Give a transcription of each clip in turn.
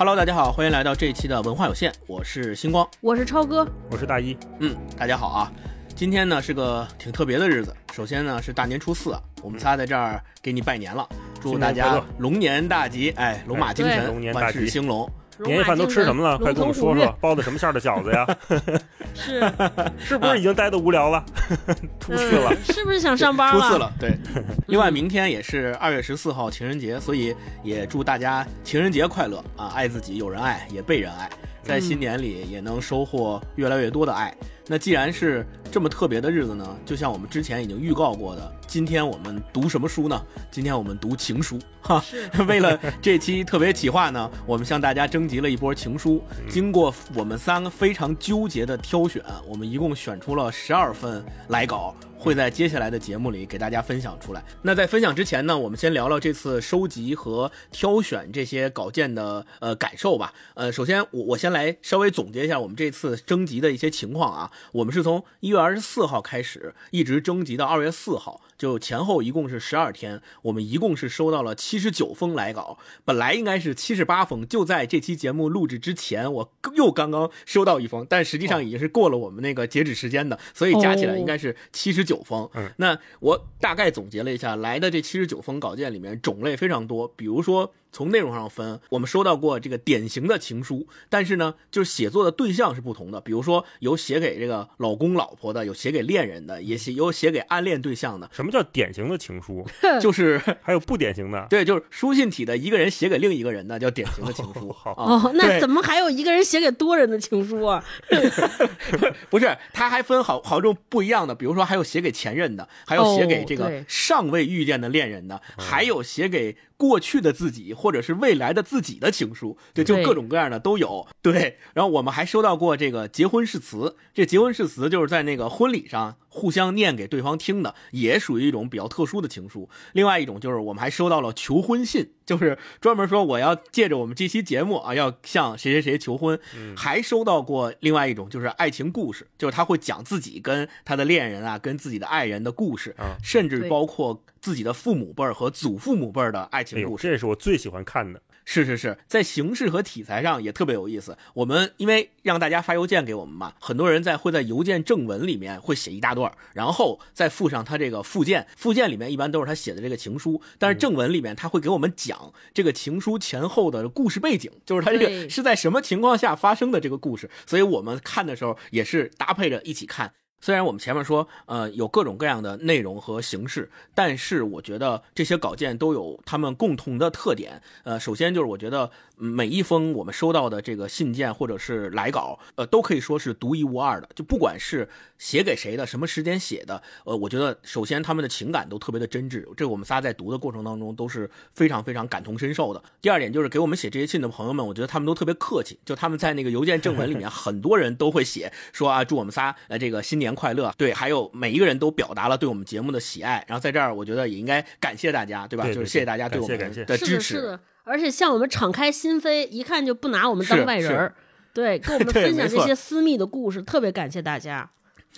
Hello，大家好，欢迎来到这一期的文化有限，我是星光，我是超哥，我是大一。嗯，大家好啊，今天呢是个挺特别的日子，首先呢是大年初四，我们仨在这儿给你拜年了，祝大家龙年大吉，哎，龙马精神，万事兴隆。年夜饭都吃什么了？快跟我们说说，包的什么馅的饺子呀？是 是不是已经待的无聊了？出去了？是不是想上班了？出事了，对。另外，明天也是二月十四号情人节，所以也祝大家情人节快乐啊！爱自己，有人爱，也被人爱，在新年里也能收获越来越多的爱。那既然是这么特别的日子呢，就像我们之前已经预告过的，今天我们读什么书呢？今天我们读情书哈。为了这期特别企划呢，我们向大家征集了一波情书，经过我们三个非常纠结的挑选，我们一共选出了十二份来稿。会在接下来的节目里给大家分享出来。那在分享之前呢，我们先聊聊这次收集和挑选这些稿件的呃感受吧。呃，首先我我先来稍微总结一下我们这次征集的一些情况啊。我们是从一月二十四号开始，一直征集到二月四号。就前后一共是十二天，我们一共是收到了七十九封来稿，本来应该是七十八封，就在这期节目录制之前，我又刚刚收到一封，但实际上已经是过了我们那个截止时间的，所以加起来应该是七十九封。那我大概总结了一下，来的这七十九封稿件里面种类非常多，比如说。从内容上分，我们收到过这个典型的情书，但是呢，就是写作的对象是不同的。比如说，有写给这个老公老婆的，有写给恋人的，也写有写给暗恋对象的。什么叫典型的情书？就是 还有不典型的。对，就是书信体的一个人写给另一个人的叫典型的情书。好哦，那怎么还有一个人写给多人的情书啊？不是，他还分好好种不一样的。比如说，还有写给前任的，还有写给这个尚未遇见的恋人的，还有写给。过去的自己，或者是未来的自己的情书，对，就各种各样的都有。对，然后我们还收到过这个结婚誓词，这结婚誓词就是在那个婚礼上互相念给对方听的，也属于一种比较特殊的情书。另外一种就是我们还收到了求婚信，就是专门说我要借着我们这期节目啊，要向谁谁谁求婚。还收到过另外一种就是爱情故事，就是他会讲自己跟他的恋人啊，跟自己的爱人的故事，甚至包括。自己的父母辈儿和祖父母辈儿的爱情故事，这也是我最喜欢看的。是是是，在形式和题材上也特别有意思。我们因为让大家发邮件给我们嘛，很多人在会在邮件正文里面会写一大段，然后再附上他这个附件。附件里面一般都是他写的这个情书，但是正文里面他会给我们讲这个情书前后的故事背景，就是他这个是在什么情况下发生的这个故事。所以我们看的时候也是搭配着一起看。虽然我们前面说，呃，有各种各样的内容和形式，但是我觉得这些稿件都有他们共同的特点。呃，首先就是我觉得每一封我们收到的这个信件或者是来稿，呃，都可以说是独一无二的。就不管是写给谁的，什么时间写的，呃，我觉得首先他们的情感都特别的真挚，这我们仨在读的过程当中都是非常非常感同身受的。第二点就是给我们写这些信的朋友们，我觉得他们都特别客气，就他们在那个邮件正文里面，很多人都会写说啊，祝我们仨呃这个新年。快乐对，还有每一个人都表达了对我们节目的喜爱，然后在这儿，我觉得也应该感谢大家，对吧？就是谢谢大家对我们的支持。是的，而且向我们敞开心扉，一看就不拿我们当外人儿，对，跟我们 分享这些私密的故事，特别感谢大家。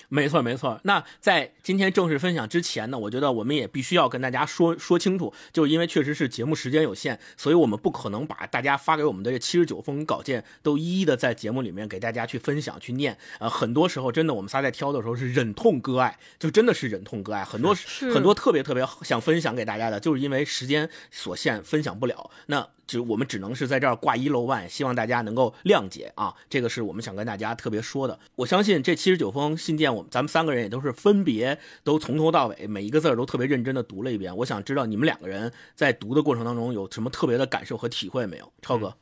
没错，没错。那在今天正式分享之前呢，我觉得我们也必须要跟大家说说清楚，就是因为确实是节目时间有限，所以我们不可能把大家发给我们的这七十九封稿件都一一的在节目里面给大家去分享、去念。呃，很多时候真的我们仨在挑的时候是忍痛割爱，就真的是忍痛割爱。很多很多特别特别想分享给大家的，就是因为时间所限分享不了。那。就我们只能是在这儿挂一漏万，希望大家能够谅解啊！这个是我们想跟大家特别说的。我相信这七十九封信件，我们咱们三个人也都是分别都从头到尾每一个字儿都特别认真的读了一遍。我想知道你们两个人在读的过程当中有什么特别的感受和体会没有？超哥，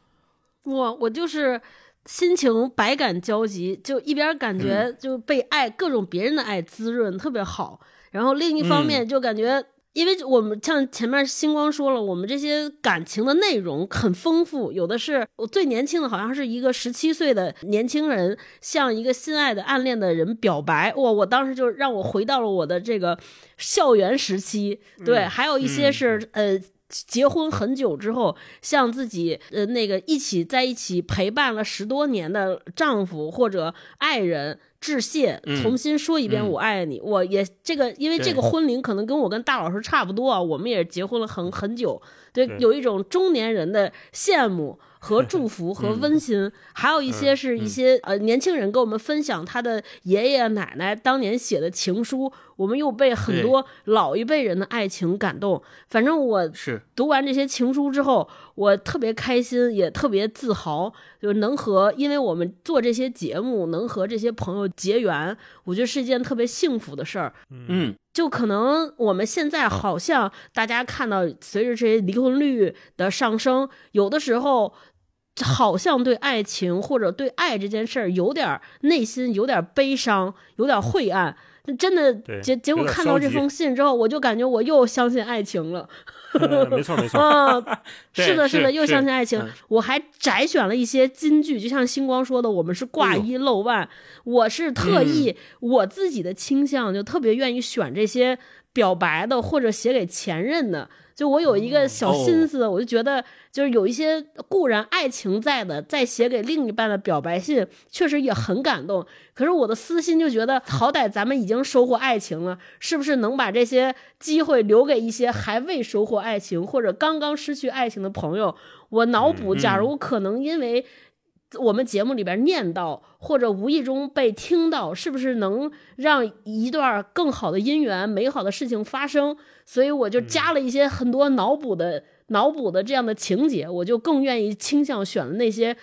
我我就是心情百感交集，就一边感觉就被爱各种别人的爱滋润，特别好，然后另一方面就感觉。因为我们像前面星光说了，我们这些感情的内容很丰富，有的是我最年轻的，好像是一个十七岁的年轻人向一个心爱的暗恋的人表白，哇！我当时就让我回到了我的这个校园时期。对，还有一些是呃结婚很久之后，向自己呃那个一起在一起陪伴了十多年的丈夫或者爱人。致谢，重新说一遍“我爱你”。我也这个，因为这个婚龄可能跟我跟大老师差不多啊，我们也结婚了很很久，对，有一种中年人的羡慕。和祝福和温馨，还有一些是一些呃年轻人跟我们分享他的爷爷奶奶当年写的情书，我们又被很多老一辈人的爱情感动。反正我是读完这些情书之后，我特别开心，也特别自豪，就能和因为我们做这些节目，能和这些朋友结缘，我觉得是一件特别幸福的事儿。嗯。就可能我们现在好像大家看到，随着这些离婚率的上升，有的时候好像对爱情或者对爱这件事儿有点内心有点悲伤，有点晦暗。真的结结果看到这封信之后，我就感觉我又相信爱情了。没错没错，嗯，是的，是的，又相信爱情。我还摘选了一些金句，就像星光说的，我们是挂一漏万。我是特意我自己的倾向，就特别愿意选这些表白的或者写给前任的。就我有一个小心思，我就觉得，就是有一些固然爱情在的，在写给另一半的表白信，确实也很感动。可是我的私心就觉得，好歹咱们已经收获爱情了，是不是能把这些机会留给一些还未收获爱情或者刚刚失去爱情的朋友？我脑补，假如可能因为。我们节目里边念叨，或者无意中被听到，是不是能让一段更好的姻缘、美好的事情发生？所以我就加了一些很多脑补的、脑补的这样的情节，我就更愿意倾向选了那些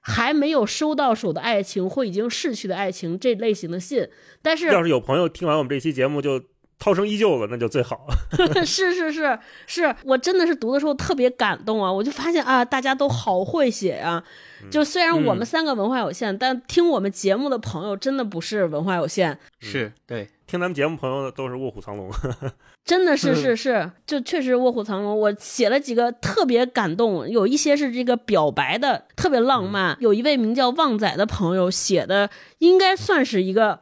还没有收到手的爱情或已经逝去的爱情这类型的信。但是，要是有朋友听完我们这期节目就。涛声依旧了，那就最好。是是是是，我真的是读的时候特别感动啊！我就发现啊，大家都好会写呀。就虽然我们三个文化有限，但听我们节目的朋友真的不是文化有限。是对，听咱们节目朋友的都是卧虎藏龙。真的是是是，就确实卧虎藏龙。我写了几个特别感动，有一些是这个表白的，特别浪漫。有一位名叫旺仔的朋友写的，应该算是一个。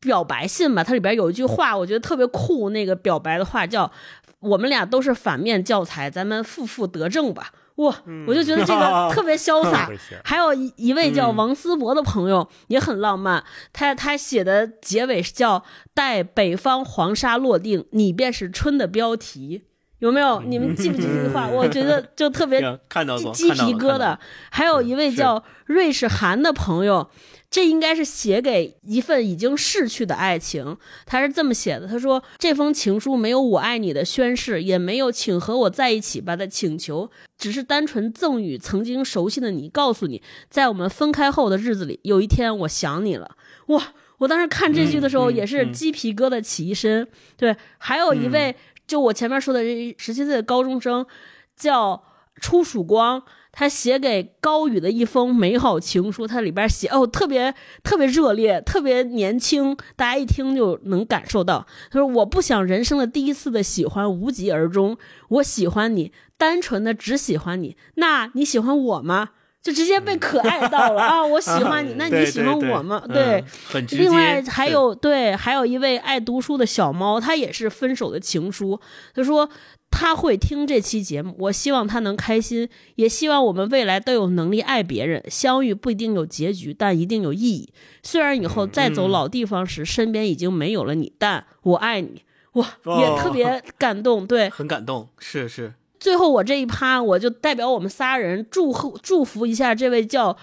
表白信吧，它里边有一句话，我觉得特别酷。那个表白的话叫“我们俩都是反面教材，咱们负负得正吧。”哇，我就觉得这个 特别潇洒。还有一一位叫王思博的朋友也很浪漫，他他写的结尾是叫“待北方黄沙落定，你便是春”的标题，有没有？你们记不记这句话？我觉得就特别 看到鸡皮疙瘩。还有一位叫瑞士涵的朋友。这应该是写给一份已经逝去的爱情。他是这么写的：他说，这封情书没有“我爱你”的宣誓，也没有“请和我在一起吧”的请求，只是单纯赠予曾经熟悉的你，告诉你，在我们分开后的日子里，有一天我想你了。哇！我当时看这句的时候，也是鸡皮疙瘩起一身。对，还有一位，就我前面说的这十七岁的高中生，叫初曙光。他写给高宇的一封美好情书，他里边写哦，特别特别热烈，特别年轻，大家一听就能感受到。他说：“我不想人生的第一次的喜欢无疾而终，我喜欢你，单纯的只喜欢你。那你喜欢我吗？就直接被可爱到了 啊！我喜欢你，那你喜欢我吗？对，很另外还有对，还有一位爱读书的小猫，他也是分手的情书。他说。他会听这期节目，我希望他能开心，也希望我们未来都有能力爱别人。相遇不一定有结局，但一定有意义。虽然以后再走老地方时，身边已经没有了你，但我爱你。哇，也特别感动，对，很感动，是是。最后我这一趴，我就代表我们仨人祝贺祝福一下这位叫。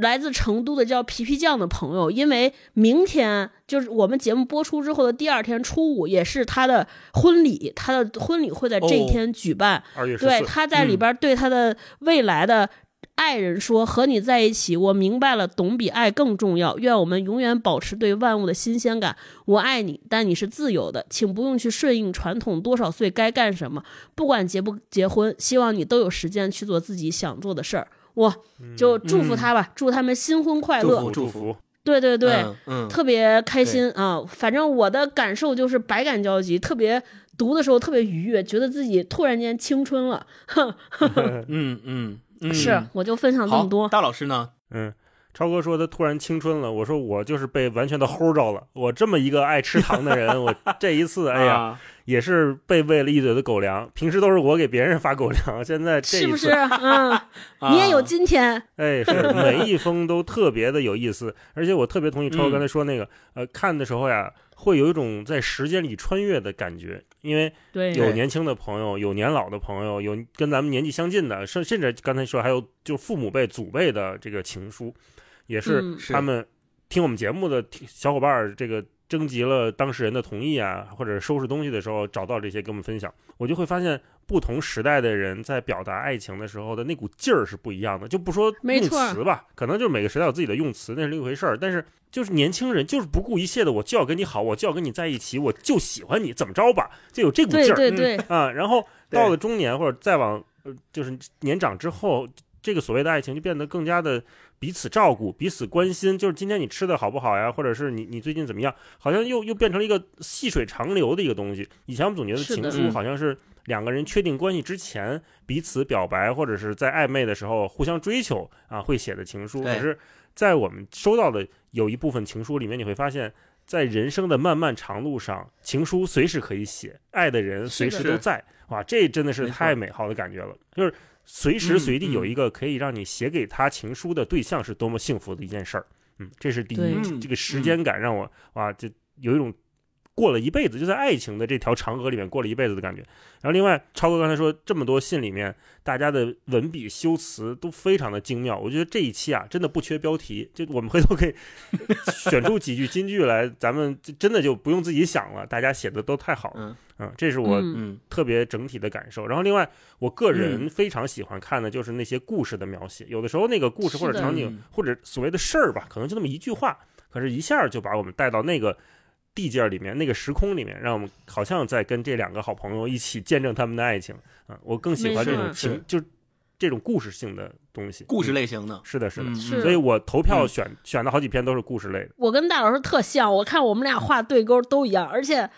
来自成都的叫皮皮酱的朋友，因为明天就是我们节目播出之后的第二天初五，也是他的婚礼，他的婚礼会在这一天举办。对，他在里边对他的未来的爱人说：“和你在一起，我明白了，懂比爱更重要。愿我们永远保持对万物的新鲜感。我爱你，但你是自由的，请不用去顺应传统，多少岁该干什么，不管结不结婚，希望你都有时间去做自己想做的事儿。”我，就祝福他吧，祝他们新婚快乐，祝福，对对对，嗯，特别开心啊！反正我的感受就是百感交集，特别读的时候特别愉悦，觉得自己突然间青春了，嗯 嗯，是，我就分享这么多。大老师呢？嗯，超哥说他突然青春了，我说我就是被完全的齁着了。我这么一个爱吃糖的人，我 这一次，哎呀。也是被喂了一嘴的狗粮。平时都是我给别人发狗粮，现在这是不是？嗯，你也有今天。哎，是每一封都特别的有意思，而且我特别同意超哥刚才说那个，呃，看的时候呀，会有一种在时间里穿越的感觉，因为有年轻的朋友，有年老的朋友，有跟咱们年纪相近的，甚甚至刚才说还有就父母辈、祖辈的这个情书，也是他们听我们节目的小伙伴儿这个。征集了当事人的同意啊，或者收拾东西的时候找到这些跟我们分享，我就会发现不同时代的人在表达爱情的时候的那股劲儿是不一样的。就不说用词吧，可能就是每个时代有自己的用词，那是另一回事儿。但是就是年轻人就是不顾一切的，我就要跟你好，我就要跟你在一起，我就喜欢你，怎么着吧，就有这股劲儿。对对对啊，然后到了中年或者再往呃，就是年长之后，这个所谓的爱情就变得更加的。彼此照顾，彼此关心，就是今天你吃的好不好呀？或者是你你最近怎么样？好像又又变成了一个细水长流的一个东西。以前我们总觉得情书好像是两个人确定关系之前彼此表白，或者是在暧昧的时候互相追求啊会写的情书。可是，在我们收到的有一部分情书里面，你会发现在人生的漫漫长路上，情书随时可以写，爱的人随时都在。哇，这真的是太美好的感觉了，就是。随时随地有一个可以让你写给他情书的对象，是多么幸福的一件事儿。嗯，这是第一。这个时间感让我哇，就有一种过了一辈子，就在爱情的这条长河里面过了一辈子的感觉。然后，另外，超哥刚才说这么多信里面，大家的文笔修辞都非常的精妙。我觉得这一期啊，真的不缺标题，就我们回头可以选出几句金句来，咱们真的就不用自己想了，大家写的都太好了。嗯，这是我特别整体的感受。然后，另外，我个人非常喜欢看的就是那些故事的描写。有的时候，那个故事或者场景或者所谓的事儿吧，可能就那么一句话，可是一下就把我们带到那个地界里面、那个时空里面，让我们好像在跟这两个好朋友一起见证他们的爱情。啊，我更喜欢这种情，就这种故事性的东西，故事类型的。是的，是的。所以我投票选选的好几篇都是故事类的。我跟大老师特像，我看我们俩画对勾都一样，而且。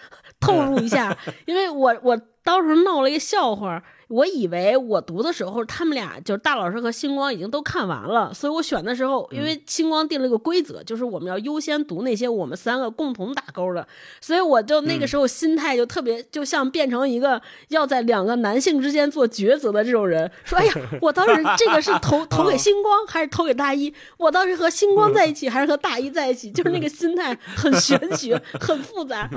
透露一下，因为我我当时闹了一个笑话。我以为我读的时候，他们俩就是大老师和星光已经都看完了，所以我选的时候，因为星光定了一个规则，就是我们要优先读那些我们三个共同打勾的，所以我就那个时候心态就特别，就像变成一个要在两个男性之间做抉择的这种人，说：“哎呀，我当时这个是投 投给星光还是投给大一？我当时和星光在一起还是和大一在一起？就是那个 心态很玄学，很复杂。”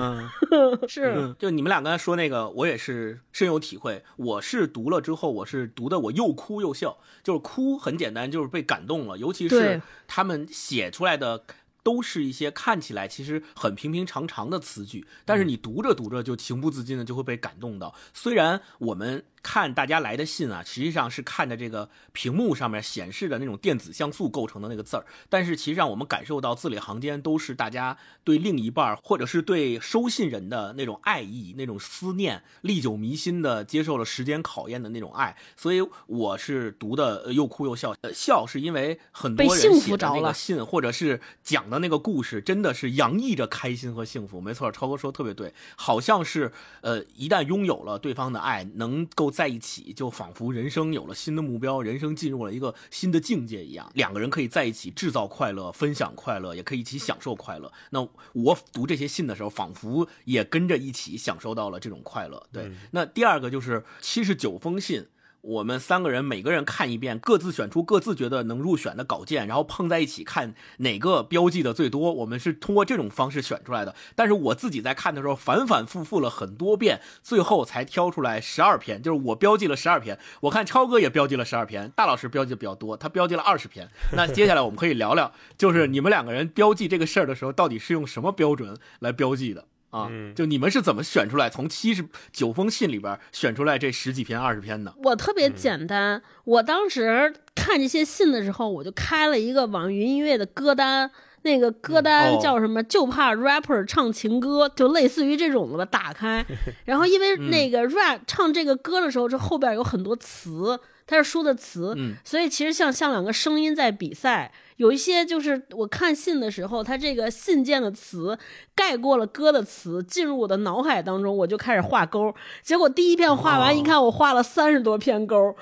嗯，是，就你们俩刚才说那个，我也是深有体会，我是。是读了之后，我是读的，我又哭又笑。就是哭很简单，就是被感动了，尤其是他们写出来的。都是一些看起来其实很平平常常的词句，但是你读着读着就情不自禁的就会被感动到。虽然我们看大家来的信啊，实际上是看着这个屏幕上面显示的那种电子像素构成的那个字儿，但是其实让我们感受到字里行间都是大家对另一半或者是对收信人的那种爱意、那种思念，历久弥新的接受了时间考验的那种爱。所以我是读的又哭又笑，笑是因为很多人写的那个信或者是讲。的那个故事真的是洋溢着开心和幸福，没错，超哥说特别对，好像是呃，一旦拥有了对方的爱，能够在一起，就仿佛人生有了新的目标，人生进入了一个新的境界一样。两个人可以在一起制造快乐，分享快乐，也可以一起享受快乐。那我读这些信的时候，仿佛也跟着一起享受到了这种快乐。对，那第二个就是七十九封信。我们三个人每个人看一遍，各自选出各自觉得能入选的稿件，然后碰在一起看哪个标记的最多。我们是通过这种方式选出来的。但是我自己在看的时候，反反复复了很多遍，最后才挑出来十二篇。就是我标记了十二篇，我看超哥也标记了十二篇，大老师标记的比较多，他标记了二十篇。那接下来我们可以聊聊，就是你们两个人标记这个事儿的时候，到底是用什么标准来标记的？啊，就你们是怎么选出来从七十九封信里边选出来这十几篇、二十篇的？我特别简单，我当时看这些信的时候，我就开了一个网易云音乐的歌单，那个歌单叫什么？就怕 rapper 唱情歌，就类似于这种的吧。打开，然后因为那个 rap 唱这个歌的时候，这后边有很多词。它是说的词，嗯所以其实像像两个声音在比赛。有一些就是我看信的时候，他这个信件的词盖过了歌的词，进入我的脑海当中，我就开始画勾。结果第一遍画完，哦一看我画了三十多篇勾，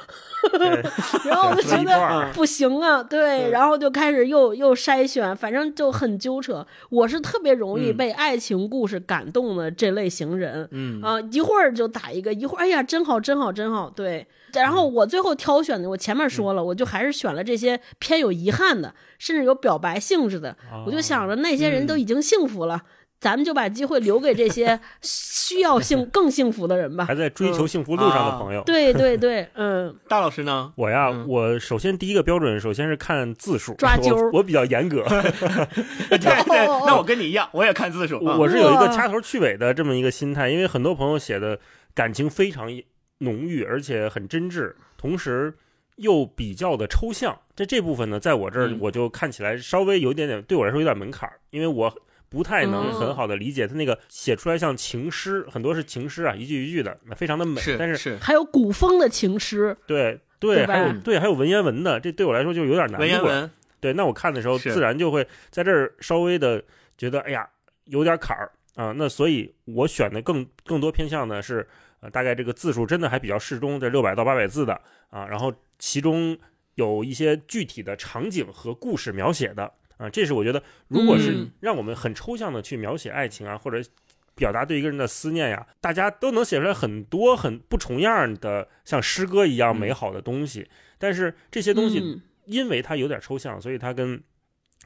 对 然后我就觉得 不行啊，对，嗯然后就开始又又筛选，反正就很纠扯。我是特别容易嗯被爱情故事感动的这类型人，嗯啊、一会儿就打一个，一会儿哎呀，真好，真好，真好，对。然后我最后挑选的，我前面说了，我就还是选了这些偏有遗憾的，甚至有表白性质的。我就想着那些人都已经幸福了，咱们就把机会留给这些需要幸 更幸福的人吧还。在追求幸福路上的朋友。对对对，嗯，大老师呢？我呀，嗯我首先第一个标准，首先是看字数，抓阄我我比较严格，对对，哦哦那我跟你一样，我也看字数。我是有一个掐头去尾的这么一个心态，因为很多朋友写的感情非常浓郁，而且很真挚，同时又比较的抽象。这这部分呢，在我这儿嗯我就看起来稍微有一点点，对我来说有点门槛儿，因为我不太能哦很好的理解他那个写出来像情诗，很多是情诗啊，一句一句的，非常的美。但是是是还有古风的情诗，对对，对还有对还有文言文的，这对我来说就有点难。文言文，对，那我看的时候自然就会在这儿稍微的觉得，哎呀，有点坎儿啊。那所以我选的更更多偏向呢是，呃，大概这个字数真的还比较适中，这六百到八百字的啊。然后其中有一些具体的场景和故事描写的啊，这是我觉得，如果是嗯让我们很抽象的去描写爱情啊，或者表达对一个人的思念呀，大家都能写出来很多很不重样的像诗歌一样嗯美好的东西。但是这些东西嗯因为它有点抽象，所以它跟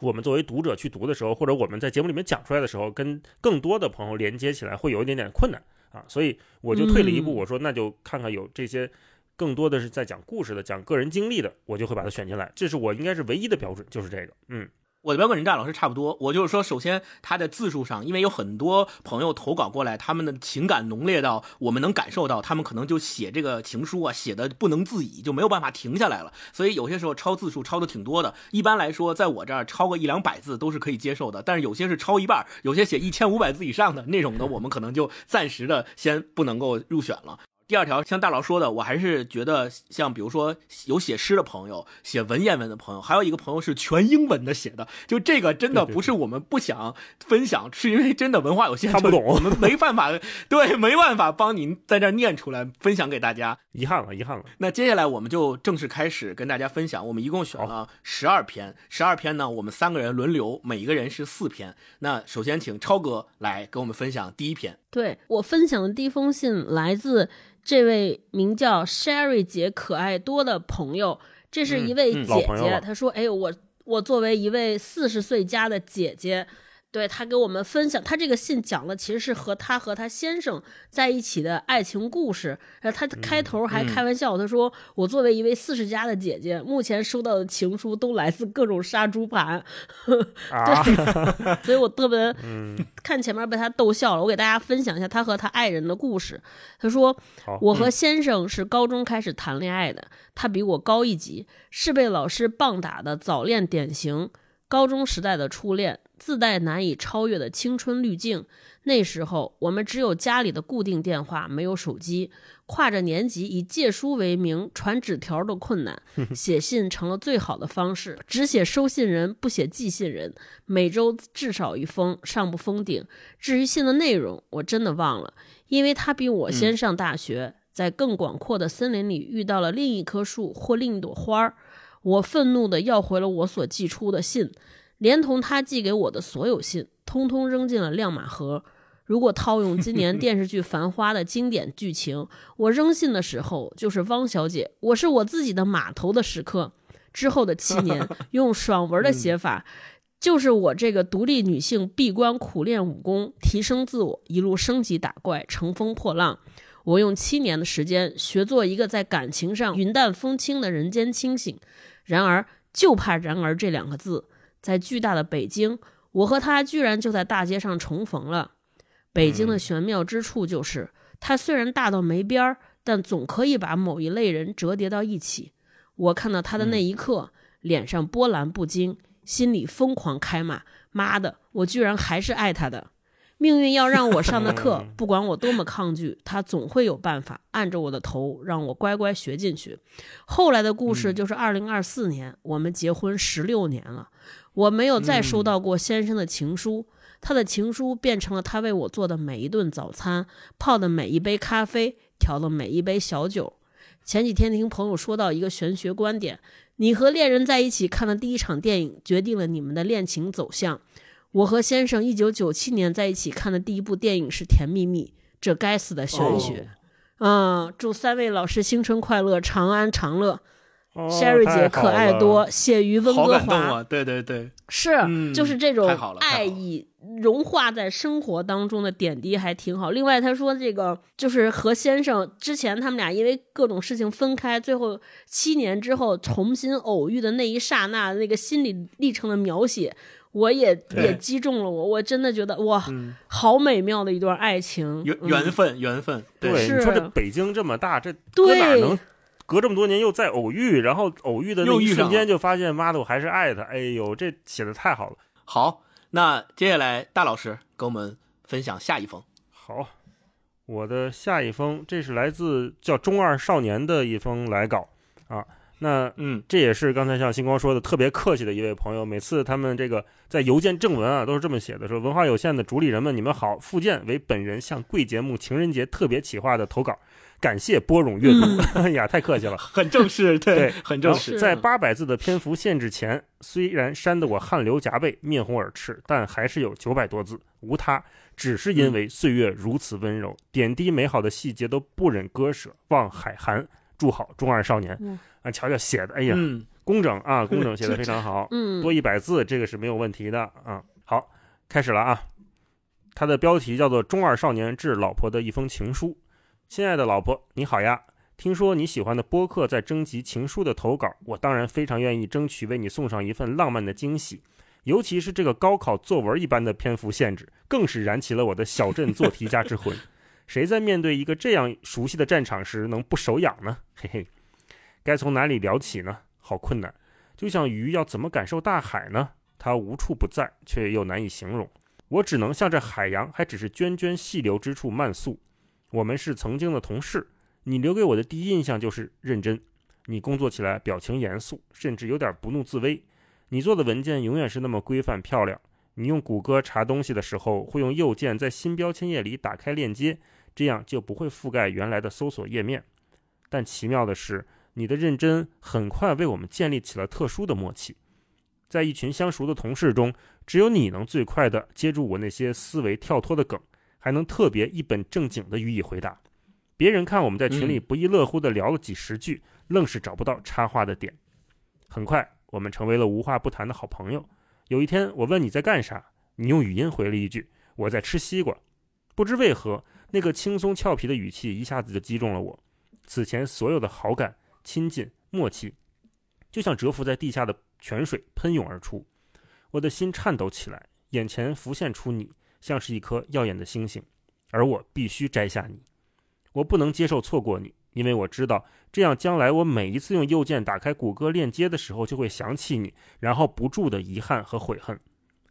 我们作为读者去读的时候，或者我们在节目里面讲出来的时候，跟更多的朋友连接起来会有一点点困难啊。所以我就退了一步，嗯我说那就看看有这些更多的是在讲故事的、讲个人经历的，我就会把它选进来。这是我应该是唯一的标准，就是这个。嗯，我的标准跟大老师差不多。我就是说，首先他的字数上，因为有很多朋友投稿过来，他们的情感浓烈到我们能感受到，他们可能就写这个情书啊，写的不能自已，就没有办法停下来了。所以有些时候超字数超的挺多的。一般来说，在我这儿超个一两百字都是可以接受的，但是有些是超一半，有些写一千五百字以上的那种的，我们可能就暂时的先不能够入选了。第二条，像大佬说的，我还是觉得像比如说有写诗的朋友，写文言文的朋友，还有一个朋友是全英文的写的，就这个真的不是我们不想分享，是因为真的文化有限，看不懂我们没办法，对，没办法帮您在这儿念出来分享给大家。遗憾了，遗憾了。那接下来我们就正式开始跟大家分享，我们一共选了十二篇，十二篇呢，我们三个人轮流，每一个人是四篇。那首先请超哥来给我们分享第一篇。对我分享的第一封信来自这位名叫 Sherry 姐可爱多的朋友，这是一位姐姐。她说：“哎呦，我我作为一位四十岁加的姐姐。”对他给我们分享，他这个信讲的其实是和他和他先生在一起的爱情故事。呃，她开头还嗯开玩笑，他说：“我作为一位四十加的姐姐，目前收到的情书都来自各种杀猪盘。”啊，所以我特别嗯，看前面被他逗笑了。我给大家分享一下他和他爱人的故事。他说：“我和先生是高中开始谈恋爱的，他比我高一级，是被老师棒打的早恋典型。高中时代的初恋，自带难以超越的青春滤镜。那时候我们只有家里的固定电话，没有手机。跨着年级以借书为名传纸条的困难，写信成了最好的方式。只写收信人，不写寄信人。每周至少一封，上不封顶。至于信的内容，我真的忘了，因为他比我先上大学，在更广阔的森林里遇到了另一棵树或另一朵花儿。我愤怒地要回了我所寄出的信，连同他寄给我的所有信，通通扔进了亮马河。如果套用今年 电视剧《繁花》的经典剧情，我扔信的时候就是汪小姐，我是我自己的码头的时刻。之后的七年，用爽文的写法，就是我这个独立女性闭关苦练武功，提升自我，一路升级打怪，乘风破浪。我用七年的时间学做一个在感情上云淡风轻的人间清醒。然而，就怕“然而”这两个字，在巨大的北京，我和他居然就在大街上重逢了。北京的玄妙之处就是，它虽然大到没边儿，但总可以把某一类人折叠到一起。我看到他的那一刻，脸上波澜不惊，心里疯狂开骂：“妈的，我居然还是爱他的！”命运要让我上的课嗯，不管我多么抗拒，他总会有办法按着我的头，让我乖乖学进去。后来的故事嗯就是二零二四年，我们结婚十六年了，我没有再收嗯到过先生的情书。他的情书变成了他为我做的每一顿早餐，泡的每一杯咖啡，调的每一杯小酒。前几天听朋友说到一个玄学观点：你和恋人在一起看的第一场电影，决定了你们的恋情走向。我和先生一九九七年在一起看的第一部电影是《甜蜜蜜》，这该死的玄学。嗯，祝三位老师新春快乐，长安长乐。哦 Sherry 姐可爱多，写于温哥华。啊！对对对，是，嗯就是这种爱意融化在生活当中的点滴还挺好。另外，他说这个就是和先生之前他们俩因为各种事情分开，最后七年之后重新偶遇的那一刹那，那个心理历程的描写，我也也击中了我。我真的觉得哇，嗯，好美妙的一段爱情，嗯缘缘分缘分，对，是你说这北京这么大，这搁哪能隔这么多年又再偶遇？然后偶遇的那一瞬间就发现，妈的，我还是爱他。哎呦，这写的太好了。好，那接下来大老师给我们分享下一封。好，我的下一封，这是来自叫中二少年的一封来稿啊。那嗯，这也是刚才像星光说的特别客气的一位朋友，每次他们这个在邮件正文啊都是这么写的：说文化有限的主理人们，你们好，附件为本人向贵节目情人节特别企划的投稿，感谢拨冗阅读。哎呀，太客气了。很正式，对，对很正式。是在八百字的篇幅限制前，虽然删得我汗流浃背、面红耳赤，但还是有九百多字。无他，只是因为岁月如此温柔，点滴美好的细节都不忍割舍。望海涵，祝好中二少年嗯。啊，瞧瞧写的，哎呀，嗯，工整啊，工整写的非常好。嗯，多一百字，这个是没有问题的啊。好，开始了啊。它的标题叫做《中二少年致老婆的一封情书》。亲爱的老婆，你好呀！听说你喜欢的播客在征集情书的投稿，我当然非常愿意争取为你送上一份浪漫的惊喜。尤其是这个高考作文一般的篇幅限制，更是燃起了我的小镇做题家之魂。谁在面对一个这样熟悉的战场时能不手痒呢？嘿嘿，该从哪里聊起呢？好困难。就像鱼要怎么感受大海呢？它无处不在，却又难以形容。我只能向着海洋，还只是涓涓细流之处漫溯。我们是曾经的同事，你留给我的第一印象就是认真。你工作起来表情严肃，甚至有点不怒自威。你做的文件永远是那么规范漂亮。你用谷歌查东西的时候，会用右键在新标签页里打开链接，这样就不会覆盖原来的搜索页面。但奇妙的是，你的认真很快为我们建立起了特殊的默契。在一群相熟的同事中，只有你能最快地接住我那些思维跳脱的梗，还能特别一本正经地予以回答。别人看我们在群里嗯不亦乐乎地聊了几十句，愣是找不到插话的点。很快，我们成为了无话不谈的好朋友。有一天，我问你在干啥，你用语音回了一句：“我在吃西瓜。”不知为何，那个轻松俏皮的语气一下子就击中了我。此前所有的好感、亲近、默契，就像蛰伏在地下的泉水喷涌而出。我的心颤抖起来，眼前浮现出你，像是一颗耀眼的星星，而我必须摘下你。我不能接受错过你，因为我知道这样将来我每一次用右键打开谷歌链接的时候，就会想起你，然后不住的遗憾和悔恨。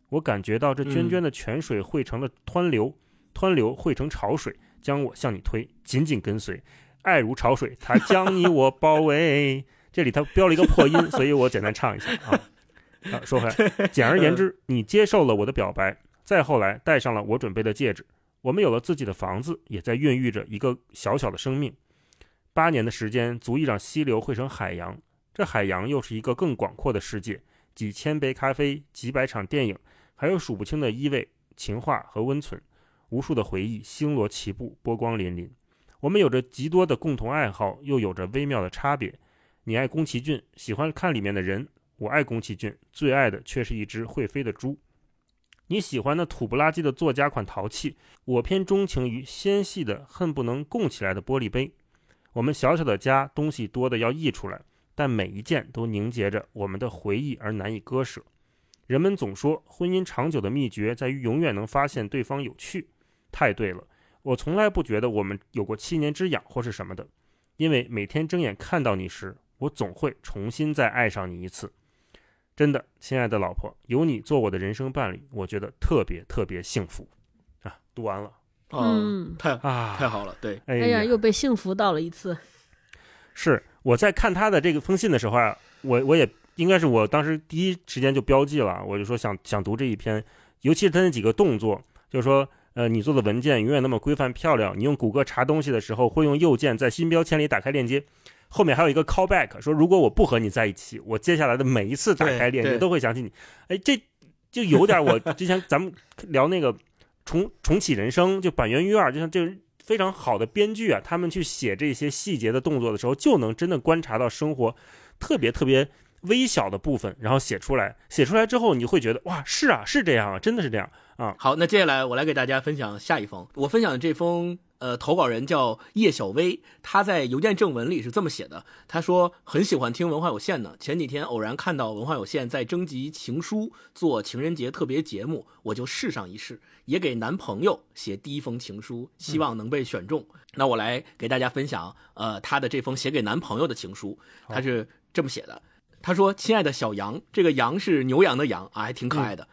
我感觉到这涓涓的泉水汇成了湍流，湍流汇成潮水，将我向你推，紧紧跟随。爱如潮水，它将你我包围。这里它标了一个破音，所以我简单唱一下啊。啊，说回来，简而言之，你接受了我的表白，再后来戴上了我准备的戒指，我们有了自己的房子，也在孕育着一个小小的生命。八年的时间足以让溪流汇成海洋，这海洋又是一个更广阔的世界，几千杯咖啡，几百场电影，还有数不清的依偎、情话和温存，无数的回忆星罗棋布，波光粼粼。我们有着极多的共同爱好，又有着微妙的差别。你爱宫崎骏，喜欢看里面的人；我爱宫崎骏，最爱的却是一只会飞的猪。你喜欢的土不拉几的作家款陶器，我偏钟情于纤细的、恨不能供起来的玻璃杯。我们小小的家，东西多的要溢出来，但每一件都凝结着我们的回忆而难以割舍。人们总说，婚姻长久的秘诀在于永远能发现对方有趣。太对了。我从来不觉得我们有过七年之痒或是什么的，因为每天睁眼看到你时，我总会重新再爱上你一次。真的，亲爱的老婆，有你做我的人生伴侣，我觉得特别特别幸福。啊，读完了嗯，太啊，太好了，对，哎哎呀，又被幸福到了一次。是我在看他的这个封信的时候啊，我我也应该是我当时第一时间就标记了，我就说想想读这一篇，尤其是他那几个动作，就是说，呃，你做的文件永远那么规范漂亮，你用谷歌查东西的时候会用右键在新标签里打开链接，后面还有一个 callback，说如果我不和你在一起，我接下来的每一次打开链接都会想起你，哎，这就有点我之前 咱们聊那个重重启人生，就板垣瑞二，就像这个非常好的编剧啊，他们去写这些细节的动作的时候，就能真的观察到生活特别特别微小的部分，然后写出来。写出来之后，你会觉得哇，是啊，是这样啊，真的是这样啊。好，那接下来我来给大家分享下一封。我分享的这封，呃，投稿人叫叶小薇，他在邮件正文里是这么写的：他说很喜欢听文化有限呢，前几天偶然看到文化有限在征集情书做情人节特别节目，我就试上一试，也给男朋友写第一封情书，希望能被选中。那我来给大家分享，呃，他的这封写给男朋友的情书，他是这么写的。他说：“亲爱的小羊，这个羊是牛羊的羊啊，还挺可爱的。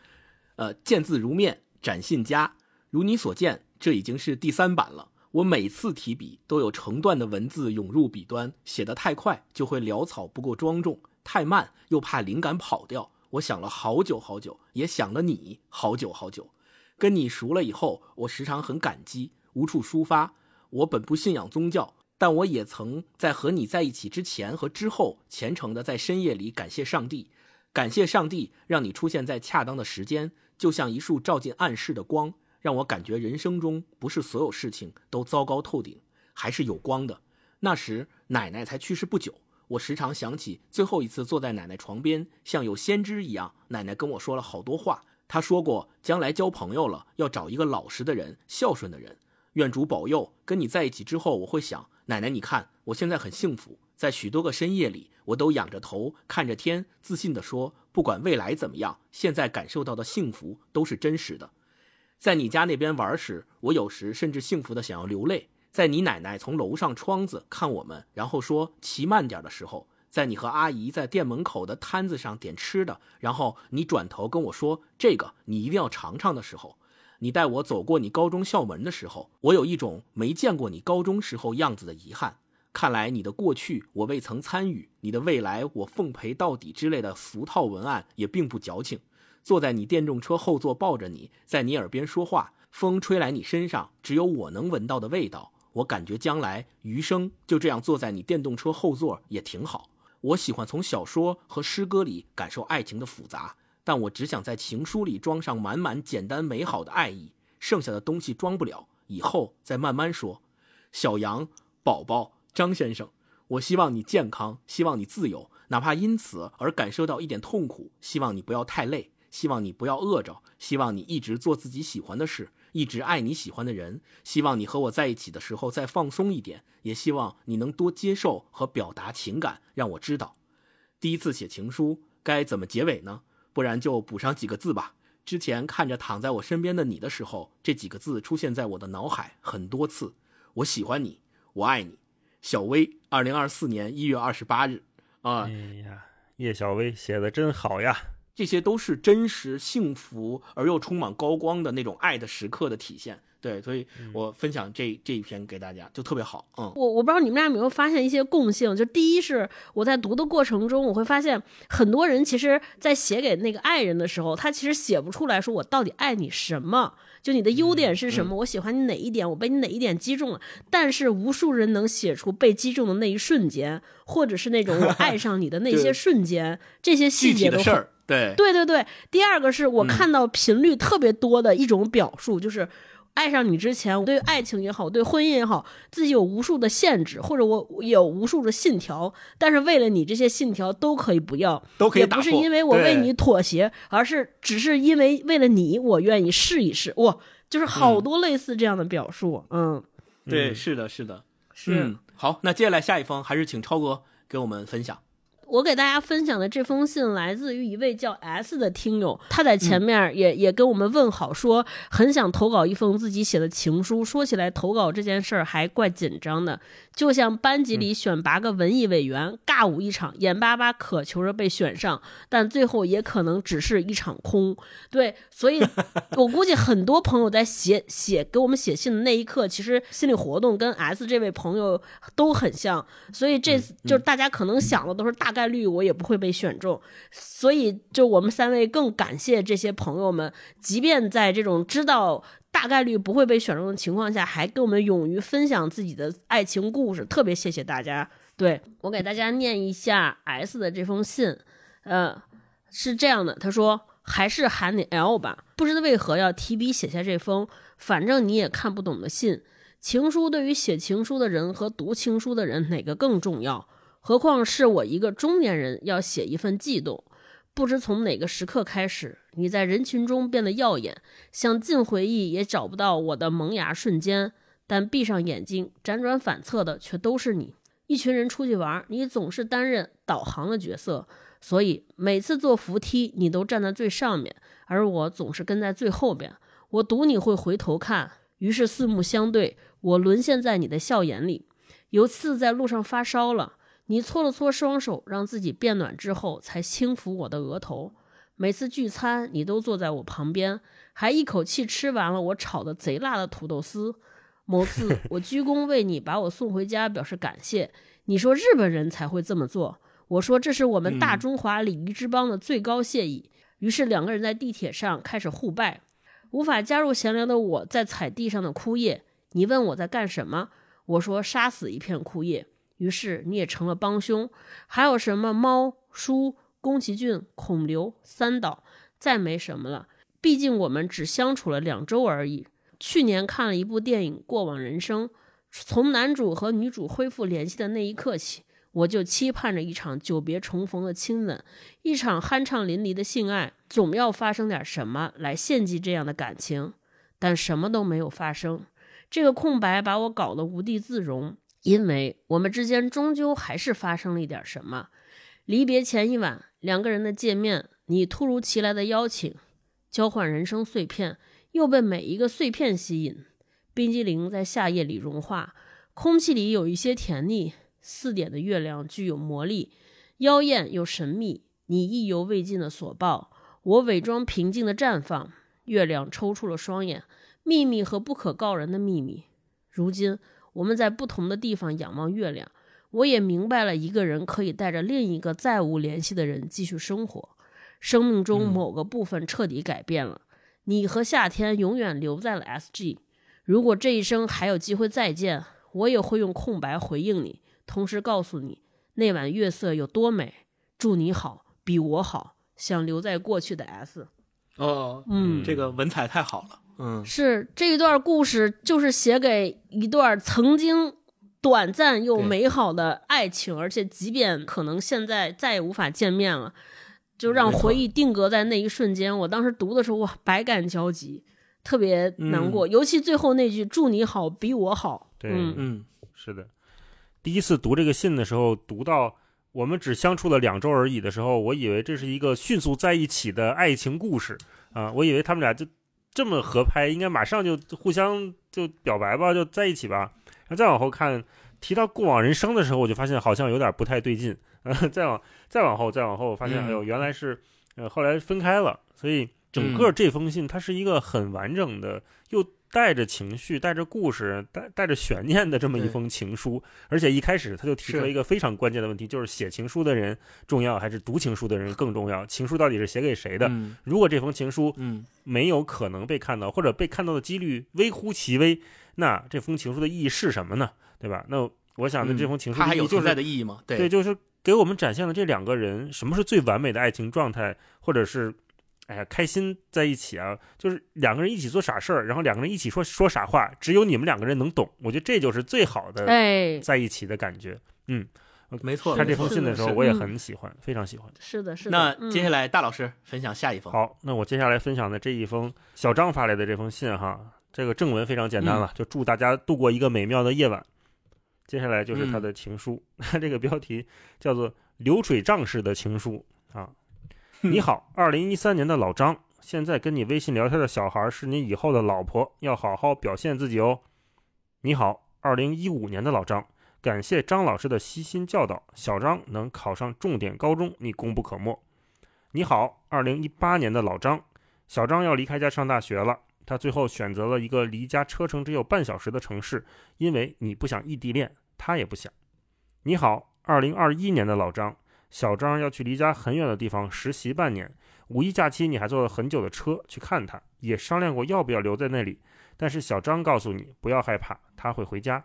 呃，见字如面，展信佳。如你所见，这已经是第三版了。我每次提笔都有成段的文字涌入笔端，写得太快就会潦草不够庄重，太慢又怕灵感跑掉。我想了好久好久，也想了你好久好久。跟你熟了以后，我时常很感激，无处抒发。我本不信仰宗教。”但我也曾在和你在一起之前和之后，虔诚的在深夜里感谢上帝，感谢上帝让你出现在恰当的时间，就像一束照进暗室的光，让我感觉人生中不是所有事情都糟糕透顶，还是有光的。那时奶奶才去世不久，我时常想起最后一次坐在奶奶床边，像有先知一样，奶奶跟我说了好多话。她说过，将来交朋友了要找一个老实的人、孝顺的人。愿主保佑，跟你在一起之后，我会想。奶奶，你看，我现在很幸福，在许多个深夜里，我都仰着头看着天，自信地说，不管未来怎么样，现在感受到的幸福都是真实的。在你家那边玩时，我有时甚至幸福的想要流泪。在你奶奶从楼上窗子看我们，然后说骑慢点的时候，在你和阿姨在店门口的摊子上点吃的，然后你转头跟我说这个你一定要尝尝的时候。你带我走过你高中校门的时候，我有一种没见过你高中时候样子的遗憾。看来你的过去我未曾参与，你的未来我奉陪到底之类的俗套文案也并不矫情。坐在你电动车后座抱着你，在你耳边说话，风吹来你身上，只有我能闻到的味道。我感觉将来余生就这样坐在你电动车后座也挺好。我喜欢从小说和诗歌里感受爱情的复杂。但我只想在情书里装上满满简单美好的爱意，剩下的东西装不了，以后再慢慢说。小杨、宝宝、张先生，我希望你健康，希望你自由，哪怕因此而感受到一点痛苦。希望你不要太累，希望你不要饿着，希望你一直做自己喜欢的事，一直爱你喜欢的人。希望你和我在一起的时候再放松一点，也希望你能多接受和表达情感，让我知道。第一次写情书该怎么结尾呢？不然就补上几个字吧。之前看着躺在我身边的你的时候，这几个字出现在我的脑海很多次。我喜欢你，我爱你，小薇。二零二四年一月二十八日，啊，哎呀，叶小薇写的真好呀！这些都是真实、幸福而又充满高光的那种爱的时刻的体现。对，所以我分享这这一篇给大家就特别好。嗯，我我不知道你们俩有没有发现一些共性，就第一是我在读的过程中，我会发现很多人其实，在写给那个爱人的时候，他其实写不出来说我到底爱你什么，就你的优点是什么，我喜欢你哪一点，我被你哪一点击中了。但是无数人能写出被击中的那一瞬间，或者是那种我爱上你的那些 瞬间，这些细节都的事儿。对对对对。第二个是我看到频率特别多的一种表述，就是。爱上你之前，我对爱情也好，对婚姻也好，自己有无数的限制，或者我有无数的信条，但是为了你，这些信条都可以不要，都可以也不是因为我为你妥协，而是只是因为为了你，我愿意试一试。哇，就是好多类似这样的表述。嗯，对，是的，是的，是。好，那接下来下一封还是请超哥给我们分享。我给大家分享的这封信来自于一位叫 S 的听友，他在前面也、也跟我们问好，说很想投稿一封自己写的情书。说起来投稿这件事儿还怪紧张的，就像班级里选拔个文艺委员，尬舞一场，眼巴巴渴求着被选上，但最后也可能只是一场空。对，所以 我估计很多朋友在写写给我们写信的那一刻，其实心理活动跟 S 这位朋友都很像，所以这次就是大家可能想的都是大概率我也不会被选中，所以就我们三位更感谢这些朋友们，即便在这种知道。大概率不会被选中的情况下，还跟我们勇于分享自己的爱情故事，特别谢谢大家。对我给大家念一下 S 的这封信，呃，是这样的，他说还是喊你 L 吧，不知道为何要提笔写下这封，反正你也看不懂的信。情书对于写情书的人和读情书的人哪个更重要？何况是我一个中年人要写一份悸动。不知从哪个时刻开始，你在人群中变得耀眼，想尽回忆也找不到我的萌芽瞬间。但闭上眼睛，辗转反侧的却都是你。一群人出去玩，你总是担任导航的角色，所以每次坐扶梯，你都站在最上面，而我总是跟在最后边。我赌你会回头看，于是四目相对，我沦陷在你的笑颜里。有次在路上发烧了。你搓了搓双手，让自己变暖之后，才轻抚我的额头。每次聚餐，你都坐在我旁边，还一口气吃完了我炒的贼辣的土豆丝。某次，我鞠躬为你把我送回家，表示感谢。你说日本人才会这么做，我说这是我们大中华礼仪之邦的最高谢意。于是两个人在地铁上开始互拜。无法加入闲聊的我在踩地上的枯叶。你问我在干什么，我说杀死一片枯叶。于是你也成了帮凶，还有什么猫、叔、宫崎骏、孔刘、三岛，再没什么了。毕竟我们只相处了两周而已。去年看了一部电影《过往人生》，从男主和女主恢复联系的那一刻起，我就期盼着一场久别重逢的亲吻，一场酣畅淋漓的性爱，总要发生点什么来献祭这样的感情。但什么都没有发生，这个空白把我搞得无地自容。因为我们之间终究还是发生了一点什么。离别前一晚，两个人的见面，你突如其来的邀请，交换人生碎片，又被每一个碎片吸引。冰激凌在夏夜里融化，空气里有一些甜腻。四点的月亮具有魔力，妖艳又神秘。你意犹未尽的所抱，我伪装平静的绽放。月亮抽出了双眼，秘密和不可告人的秘密。如今。我们在不同的地方仰望月亮，我也明白了一个人可以带着另一个再无联系的人继续生活。生命中某个部分彻底改变了，你和夏天永远留在了 S.G。如果这一生还有机会再见，我也会用空白回应你，同时告诉你那晚月色有多美。祝你好，比我好。想留在过去的 S。哦，嗯，这个文采太好了。嗯，是这一段故事，就是写给一段曾经短暂又美好的爱情，而且即便可能现在再也无法见面了，就让回忆定格在那一瞬间。我当时读的时候，哇，百感交集，特别难过，尤其最后那句“祝你好，比我好”。对，嗯，是的。第一次读这个信的时候，读到我们只相处了两周而已的时候，我以为这是一个迅速在一起的爱情故事啊，我以为他们俩就。这么合拍，应该马上就互相就表白吧，就在一起吧。然后再往后看，提到过往人生的时候，我就发现好像有点不太对劲。再往再往后再往后，发现哎呦，原来是呃后来分开了。所以整个这封信，它是一个很完整的又。带着情绪、带着故事、带带着悬念的这么一封情书，而且一开始他就提出了一个非常关键的问题，就是写情书的人重要还是读情书的人更重要？情书到底是写给谁的？如果这封情书嗯没有可能被看到，或者被看到的几率微乎其微，那这封情书的意义是什么呢？对吧？那我想的这封情书它还有存在的意义吗？对，就是给我们展现了这两个人什么是最完美的爱情状态，或者是。哎呀，开心在一起啊，就是两个人一起做傻事儿，然后两个人一起说说傻话，只有你们两个人能懂。我觉得这就是最好的在一起的感觉。嗯，没错。看这封信的时候，我也很喜欢，非常喜欢。是的，是的。那接下来大老师分享下一封。好，那我接下来分享的这一封小张发来的这封信哈，这个正文非常简单了，就祝大家度过一个美妙的夜晚。接下来就是他的情书，他 这个标题叫做《流水账式的情书啊！你好，二零一三年的老张，现在跟你微信聊天的小孩是你以后的老婆，要好好表现自己哦。你好，二零一五年的老张，感谢张老师的悉心教导，小张能考上重点高中，你功不可没。你好，二零一八年的老张，小张要离开家上大学了，他最后选择了一个离家车程只有半小时的城市，因为你不想异地恋，他也不想。你好，二零二一年的老张。小张要去离家很远的地方实习半年，五一假期你还坐了很久的车去看他，也商量过要不要留在那里，但是小张告诉你不要害怕，他会回家。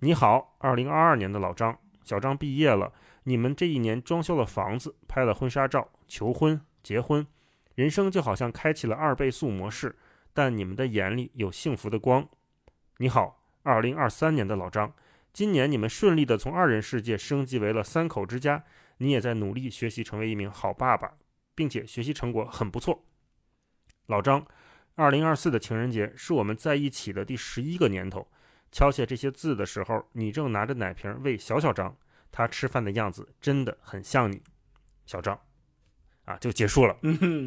你好，二零二二年的老张，小张毕业了，你们这一年装修了房子，拍了婚纱照，求婚、结婚，人生就好像开启了二倍速模式，但你们的眼里有幸福的光。你好，二零二三年的老张，今年你们顺利的从二人世界升级为了三口之家。你也在努力学习，成为一名好爸爸，并且学习成果很不错。老张，二零二四的情人节是我们在一起的第十一个年头。敲写这些字的时候，你正拿着奶瓶喂小小张，他吃饭的样子真的很像你，小张。啊，就结束了。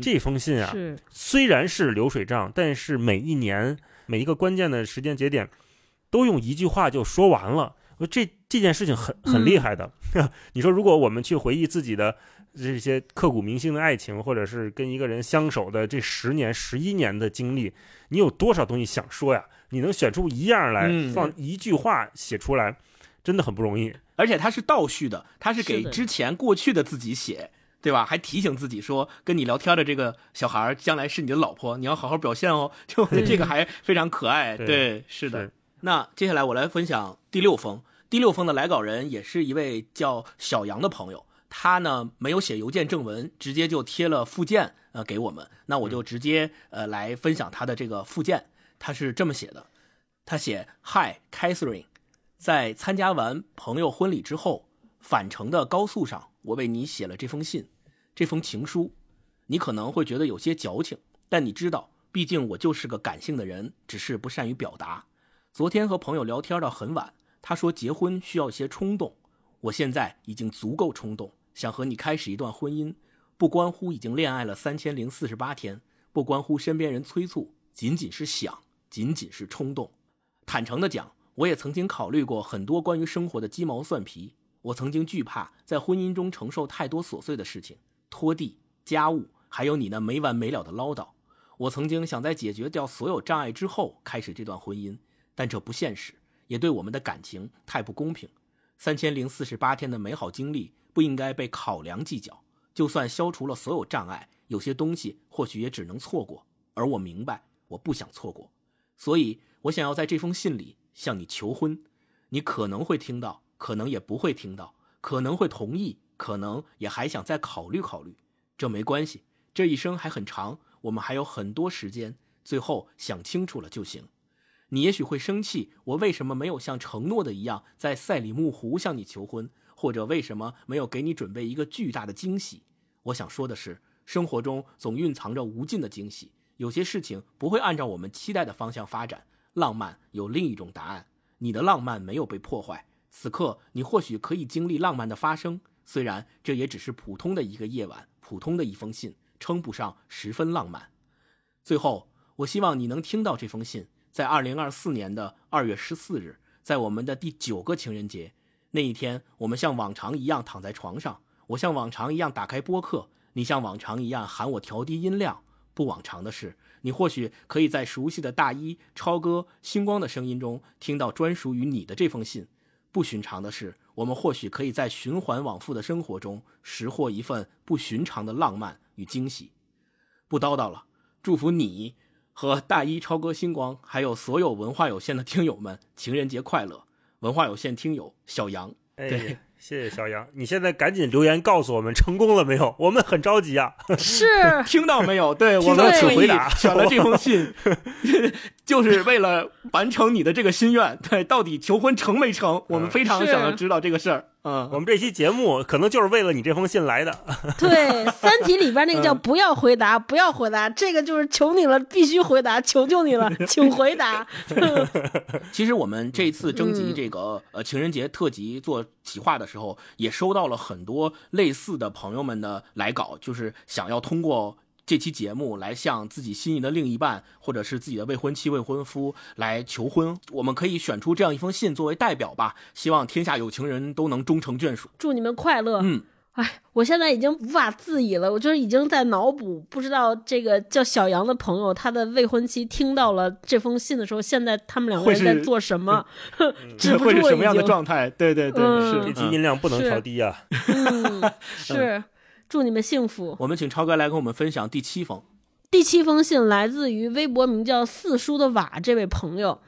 这封信啊，虽然是流水账，但是每一年每一个关键的时间节点，都用一句话就说完了。这这件事情很很厉害的。你说，如果我们去回忆自己的这些刻骨铭心的爱情，或者是跟一个人相守的这十年、十一年的经历，你有多少东西想说呀？你能选出一样来，放一句话写出来，真的很不容易。而且它是倒叙的，它是给之前过去的自己写，对吧？还提醒自己说，跟你聊天的这个小孩将来是你的老婆，你要好好表现哦。就这个还非常可爱。对，是的。那接下来我来分享第六封。第六封的来稿人也是一位叫小杨的朋友，他呢没有写邮件正文，直接就贴了附件呃给我们。那我就直接呃来分享他的这个附件，他是这么写的：他写：Hi Catherine，在参加完朋友婚礼之后，返程的高速上，我为你写了这封信，这封情书。你可能会觉得有些矫情，但你知道，毕竟我就是个感性的人，只是不善于表达。昨天和朋友聊天到很晚。他说：“结婚需要一些冲动，我现在已经足够冲动，想和你开始一段婚姻，不关乎已经恋爱了三千零四十八天，不关乎身边人催促，仅仅是想，仅仅是冲动。坦诚的讲，我也曾经考虑过很多关于生活的鸡毛蒜皮。我曾经惧怕在婚姻中承受太多琐碎的事情，拖地、家务，还有你那没完没了的唠叨。我曾经想在解决掉所有障碍之后开始这段婚姻，但这不现实。”也对我们的感情太不公平。三千零四十八天的美好经历不应该被考量计较。就算消除了所有障碍，有些东西或许也只能错过。而我明白，我不想错过，所以我想要在这封信里向你求婚。你可能会听到，可能也不会听到，可能会同意，可能也还想再考虑考虑。这没关系，这一生还很长，我们还有很多时间。最后想清楚了就行。你也许会生气，我为什么没有像承诺的一样在赛里木湖向你求婚，或者为什么没有给你准备一个巨大的惊喜？我想说的是，生活中总蕴藏着无尽的惊喜，有些事情不会按照我们期待的方向发展。浪漫有另一种答案，你的浪漫没有被破坏。此刻，你或许可以经历浪漫的发生，虽然这也只是普通的一个夜晚，普通的一封信，称不上十分浪漫。最后，我希望你能听到这封信。在二零二四年的二月十四日，在我们的第九个情人节那一天，我们像往常一样躺在床上，我像往常一样打开播客，你像往常一样喊我调低音量。不往常的是，你或许可以在熟悉的大一、超哥、星光的声音中听到专属于你的这封信。不寻常的是，我们或许可以在循环往复的生活中拾获一份不寻常的浪漫与惊喜。不叨叨了，祝福你。和大一超哥星光，还有所有文化有限的听友们，情人节快乐！文化有限听友小杨，对。谢谢小杨，你现在赶紧留言告诉我们成功了没有？我们很着急啊！是 听到没有？对我们请回答，选了这封信，就是为了完成你的这个心愿。对，到底求婚成没成？我们非常想要知道这个事儿。嗯，我们这期节目可能就是为了你这封信来的。对，《三体》里边那个叫“不要回答，不要回答”，这个就是求你了，必须回答，求求你了，请回答。其实我们这次征集这个呃情人节特辑做企划的时候。时候，也收到了很多类似的朋友们的来稿，就是想要通过这期节目来向自己心仪的另一半，或者是自己的未婚妻、未婚夫来求婚。我们可以选出这样一封信作为代表吧，希望天下有情人都能终成眷属。祝你们快乐。嗯。哎，我现在已经无法自已了，我就是已经在脑补，不知道这个叫小杨的朋友，他的未婚妻听到了这封信的时候，现在他们两个人在做什么？止不住会是什么样的状态？对对对，是这期音量不能调低啊。嗯，是，祝你们幸福。我们请超哥来跟我们分享第七封。第七封信来自于微博名叫四叔的瓦这位朋友。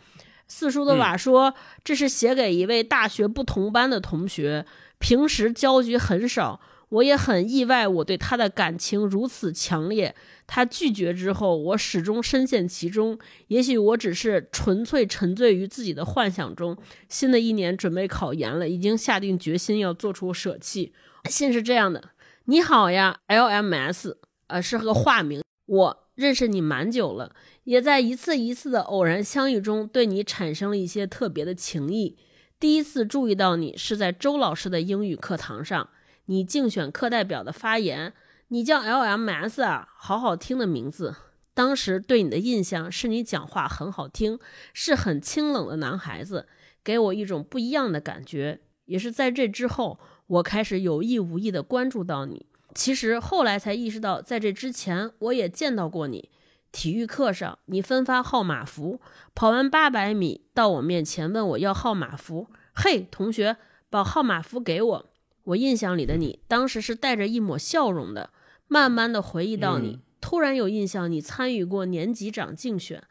四叔的瓦说，这是写给一位大学不同班的同学。平时交集很少，我也很意外，我对他的感情如此强烈。他拒绝之后，我始终深陷其中。也许我只是纯粹沉醉于自己的幻想中。新的一年准备考研了，已经下定决心要做出舍弃。信是这样的：你好呀，LMS，呃，是个化名。我认识你蛮久了，也在一次一次的偶然相遇中，对你产生了一些特别的情谊。第一次注意到你是在周老师的英语课堂上，你竞选课代表的发言。你叫 LMS 啊，好好听的名字。当时对你的印象是你讲话很好听，是很清冷的男孩子，给我一种不一样的感觉。也是在这之后，我开始有意无意的关注到你。其实后来才意识到，在这之前我也见到过你。体育课上，你分发号码服，跑完八百米到我面前问我要号码服。嘿，同学，把号码服给我。我印象里的你，当时是带着一抹笑容的。慢慢的回忆到你，突然有印象，你参与过年级长竞选，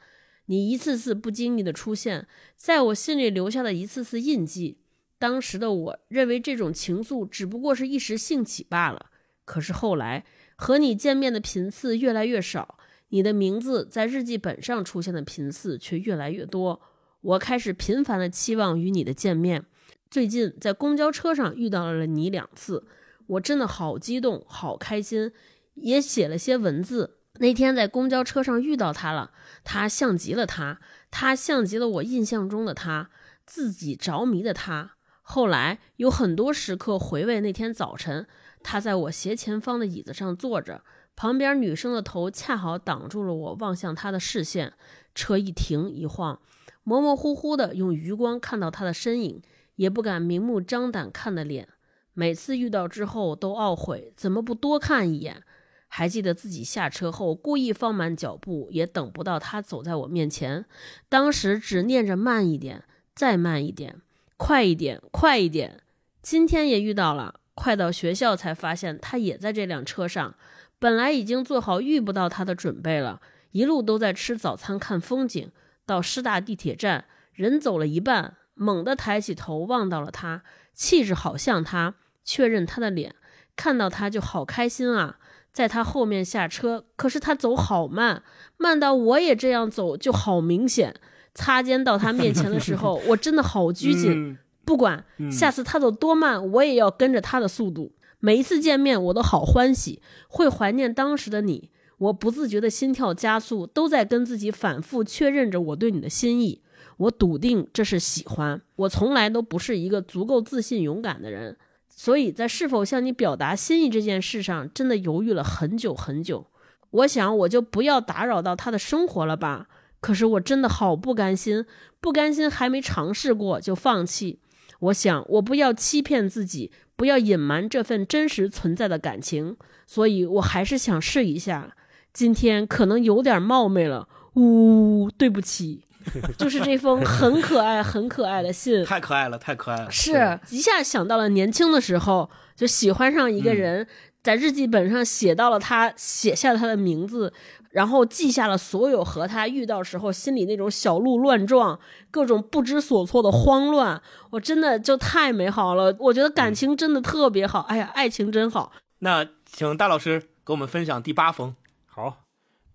你一次次不经意的出现在我心里留下的一次次印记。当时的我认为这种情愫只不过是一时兴起罢了。可是后来和你见面的频次越来越少。你的名字在日记本上出现的频次却越来越多，我开始频繁的期望与你的见面。最近在公交车上遇到了你两次，我真的好激动，好开心，也写了些文字。那天在公交车上遇到他了，他像极了他，他像极了我印象中的他，自己着迷的他。后来有很多时刻回味那天早晨，他在我斜前方的椅子上坐着。旁边女生的头恰好挡住了我望向她的视线，车一停一晃，模模糊糊的用余光看到她的身影，也不敢明目张胆看的脸。每次遇到之后都懊悔，怎么不多看一眼？还记得自己下车后故意放慢脚步，也等不到他走在我面前，当时只念着慢一点，再慢一点，快一点，快一点。今天也遇到了，快到学校才发现他也在这辆车上。本来已经做好遇不到他的准备了，一路都在吃早餐看风景。到师大地铁站，人走了一半，猛地抬起头望到了他，气质好像他，确认他的脸，看到他就好开心啊！在他后面下车，可是他走好慢，慢到我也这样走就好明显。擦肩到他面前的时候，我真的好拘谨，不管下次他走多慢，我也要跟着他的速度。每一次见面，我都好欢喜，会怀念当时的你。我不自觉的心跳加速，都在跟自己反复确认着我对你的心意。我笃定这是喜欢。我从来都不是一个足够自信、勇敢的人，所以在是否向你表达心意这件事上，真的犹豫了很久很久。我想，我就不要打扰到他的生活了吧。可是我真的好不甘心，不甘心还没尝试过就放弃。我想，我不要欺骗自己。不要隐瞒这份真实存在的感情，所以我还是想试一下。今天可能有点冒昧了，呜，对不起。就是这封很可爱、很可爱的信，太可爱了，太可爱了。是一下想到了年轻的时候，就喜欢上一个人，在日记本上写到了他，写下了他的名字。然后记下了所有和他遇到时候心里那种小鹿乱撞、各种不知所措的慌乱，我真的就太美好了。我觉得感情真的特别好，哎呀，爱情真好。那请大老师给我们分享第八封。好，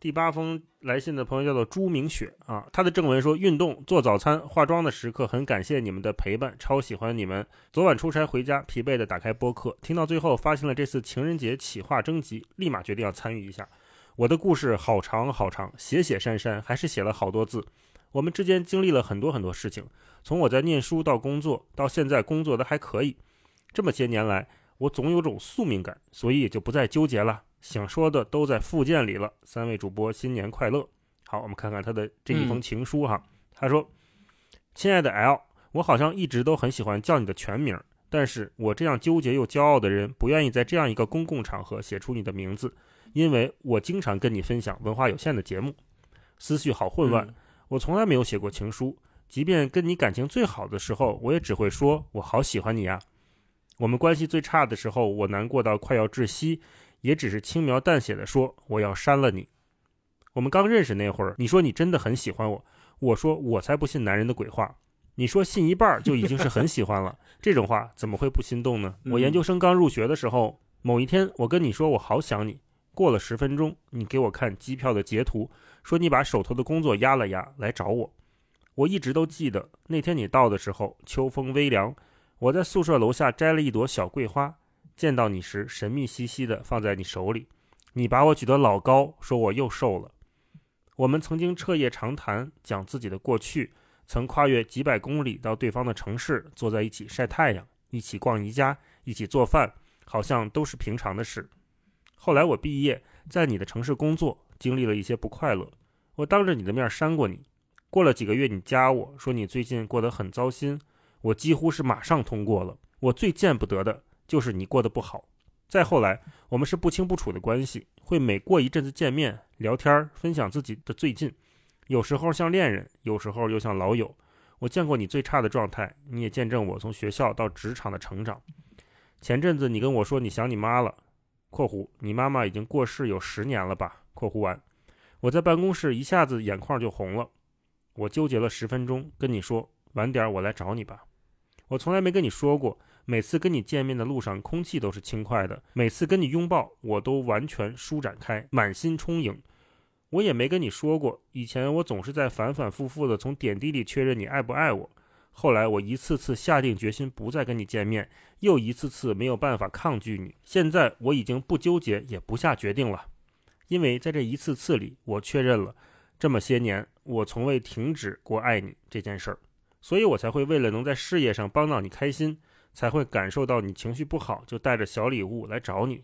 第八封来信的朋友叫做朱明雪啊，他的正文说：运动、做早餐、化妆的时刻，很感谢你们的陪伴，超喜欢你们。昨晚出差回家，疲惫的打开播客，听到最后，发现了这次情人节企划征集，立马决定要参与一下。我的故事好长好长，写写删删，还是写了好多字。我们之间经历了很多很多事情，从我在念书到工作，到现在工作的还可以。这么些年来，我总有种宿命感，所以也就不再纠结了。想说的都在附件里了。三位主播新年快乐！好，我们看看他的这一封情书哈。他说：“亲爱的 L，我好像一直都很喜欢叫你的全名，但是我这样纠结又骄傲的人，不愿意在这样一个公共场合写出你的名字，因为我经常跟你分享文化有限的节目，思绪好混乱。我从来没有写过情书，即便跟你感情最好的时候，我也只会说我好喜欢你呀。我们关系最差的时候，我难过到快要窒息。”也只是轻描淡写的说我要删了你。我们刚认识那会儿，你说你真的很喜欢我，我说我才不信男人的鬼话。你说信一半就已经是很喜欢了，这种话怎么会不心动呢？我研究生刚入学的时候，某一天我跟你说我好想你，过了十分钟，你给我看机票的截图，说你把手头的工作压了压来找我。我一直都记得那天你到的时候，秋风微凉，我在宿舍楼下摘了一朵小桂花。见到你时，神秘兮兮的放在你手里，你把我举得老高，说我又瘦了。我们曾经彻夜长谈，讲自己的过去，曾跨越几百公里到对方的城市，坐在一起晒太阳，一起逛宜家，一起做饭，好像都是平常的事。后来我毕业，在你的城市工作，经历了一些不快乐，我当着你的面删过你。过了几个月，你加我说你最近过得很糟心，我几乎是马上通过了。我最见不得的。就是你过得不好，再后来，我们是不清不楚的关系，会每过一阵子见面聊天，分享自己的最近，有时候像恋人，有时候又像老友。我见过你最差的状态，你也见证我从学校到职场的成长。前阵子你跟我说你想你妈了（括弧你妈妈已经过世有十年了吧？）（括弧完），我在办公室一下子眼眶就红了，我纠结了十分钟，跟你说晚点我来找你吧。我从来没跟你说过。每次跟你见面的路上，空气都是轻快的；每次跟你拥抱，我都完全舒展开，满心充盈。我也没跟你说过，以前我总是在反反复复的从点滴里确认你爱不爱我。后来我一次次下定决心不再跟你见面，又一次次没有办法抗拒你。现在我已经不纠结，也不下决定了，因为在这一次次里，我确认了这么些年我从未停止过爱你这件事儿，所以我才会为了能在事业上帮到你开心。才会感受到你情绪不好，就带着小礼物来找你。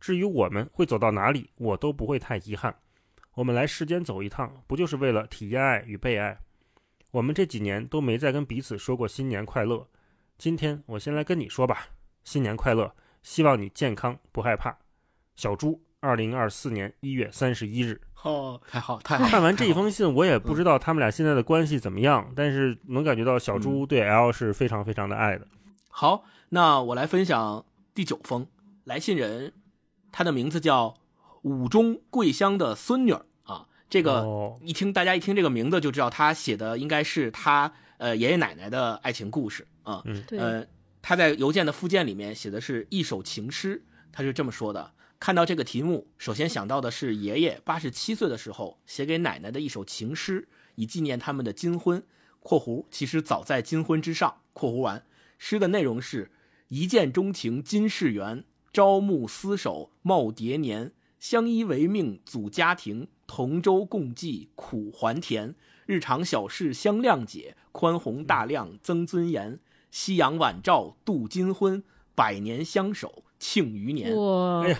至于我们会走到哪里，我都不会太遗憾。我们来世间走一趟，不就是为了体验爱与被爱？我们这几年都没再跟彼此说过新年快乐。今天我先来跟你说吧，新年快乐！希望你健康不害怕。小猪，二零二四年一月三十一日。哦，太好，太好！看完这一封信，我也不知道他们俩现在的关系怎么样，但是能感觉到小猪对 L 是非常非常的爱的。好，那我来分享第九封来信人，他的名字叫五中桂香的孙女儿啊。这个一听，大家一听这个名字就知道，他写的应该是他呃爷爷奶奶的爱情故事啊。嗯，呃，他在邮件的附件里面写的是一首情诗，他是这么说的：看到这个题目，首先想到的是爷爷八十七岁的时候写给奶奶的一首情诗，以纪念他们的金婚（括弧其实早在金婚之上）（括弧完）。诗的内容是：一见钟情今世缘，朝暮厮守耄耋年，相依为命组家庭，同舟共济苦还甜。日常小事相谅解，宽宏大量增尊严。夕阳晚照度金婚，百年相守庆余年。哇！哎呀，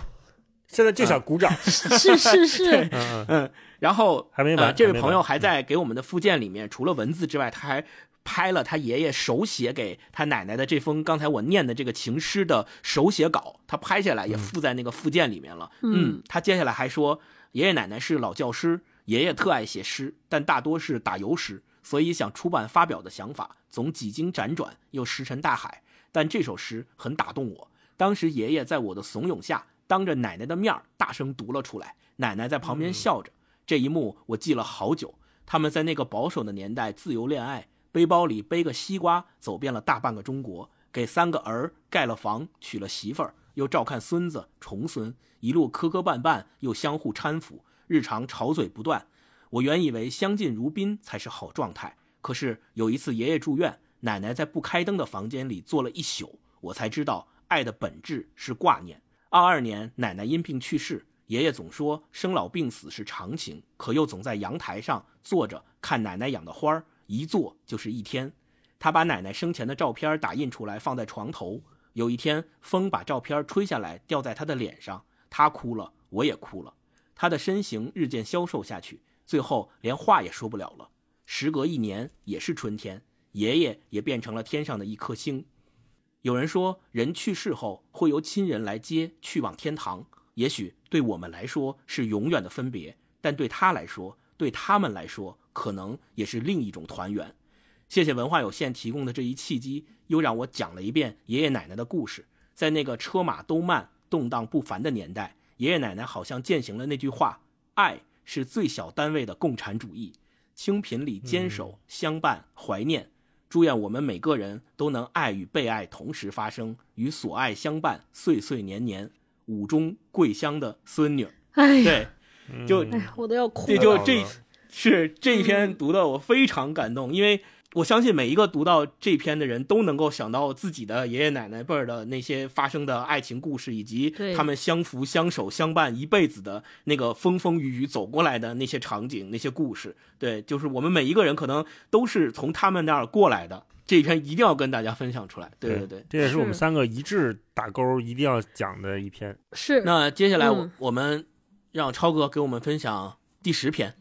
现在就想鼓掌。是 是是。嗯嗯。然后还没完，这位朋友还在给我们的附件里面，除了文字之外，他还。拍了他爷爷手写给他奶奶的这封刚才我念的这个情诗的手写稿，他拍下来也附在那个附件里面了。嗯，他接下来还说，爷爷奶奶是老教师，爷爷特爱写诗，但大多是打油诗，所以想出版发表的想法总几经辗转，又石沉大海。但这首诗很打动我，当时爷爷在我的怂恿下，当着奶奶的面大声读了出来，奶奶在旁边笑着。这一幕我记了好久。他们在那个保守的年代自由恋爱。背包里背个西瓜，走遍了大半个中国，给三个儿盖了房，娶了媳妇儿，又照看孙子重孙，一路磕磕绊绊，又相互搀扶，日常吵嘴不断。我原以为相敬如宾才是好状态，可是有一次爷爷住院，奶奶在不开灯的房间里坐了一宿，我才知道爱的本质是挂念。二二年奶奶因病去世，爷爷总说生老病死是常情，可又总在阳台上坐着看奶奶养的花儿。一坐就是一天，他把奶奶生前的照片打印出来放在床头，有一天，风把照片吹下来，掉在他的脸上，他哭了，我也哭了。他的身形日渐消瘦下去，最后连话也说不了了。时隔一年，也是春天，爷爷也变成了天上的一颗星。有人说，人去世后会由亲人来接去往天堂。也许对我们来说是永远的分别，但对他来说，对他们来说，可能也是另一种团圆。谢谢文化有限提供的这一契机，又让我讲了一遍爷爷奶奶的故事。在那个车马都慢、动荡不凡的年代，爷爷奶奶好像践行了那句话：“爱是最小单位的共产主义。”清贫里坚守、相伴、怀念。祝愿我们每个人都能爱与被爱同时发生，与所爱相伴，岁岁年年。五中桂香的孙女，哎，对，就哎，我都要哭这了。就这是这一篇读的我非常感动，因为我相信每一个读到这篇的人都能够想到自己的爷爷奶奶辈儿的那些发生的爱情故事，以及他们相扶相守相伴一辈子的那个风风雨雨走过来的那些场景、那些故事。对，就是我们每一个人可能都是从他们那儿过来的。这一篇一定要跟大家分享出来。对对对。这也是我们三个一致打勾，一定要讲的一篇。是那接下来我、嗯我们让超哥给我们分享第十篇。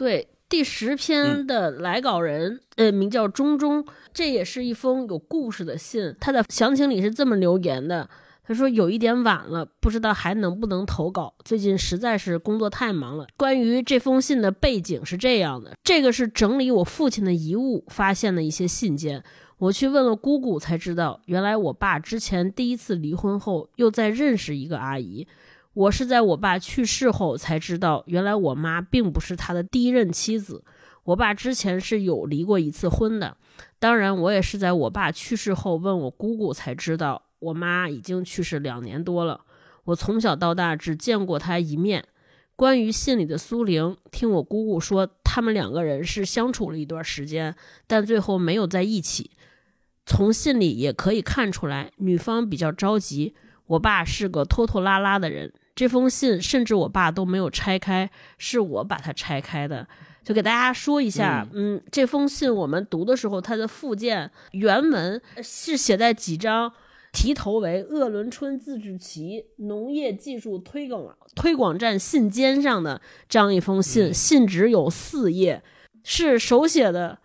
对第十篇的来稿人，呃，名叫中中，这也是一封有故事的信。他的详情里是这么留言的：他说有一点晚了，不知道还能不能投稿。最近实在是工作太忙了。关于这封信的背景是这样的：这个是整理我父亲的遗物发现的一些信件。我去问了姑姑，才知道原来我爸之前第一次离婚后又再认识一个阿姨。我是在我爸去世后才知道，原来我妈并不是他的第一任妻子。我爸之前是有离过一次婚的。当然，我也是在我爸去世后问我姑姑才知道，我妈已经去世两年多了。我从小到大只见过她一面。关于信里的苏玲，听我姑姑说，他们两个人是相处了一段时间，但最后没有在一起。从信里也可以看出来，女方比较着急。我爸是个拖拖拉拉的人，这封信甚至我爸都没有拆开，是我把它拆开的。就给大家说一下，嗯这封信我们读的时候，它的附件原文是写在几张题头为“鄂伦春自治旗农业技术推广推广站信笺”上的这样一封信，信纸有四页，是手写的，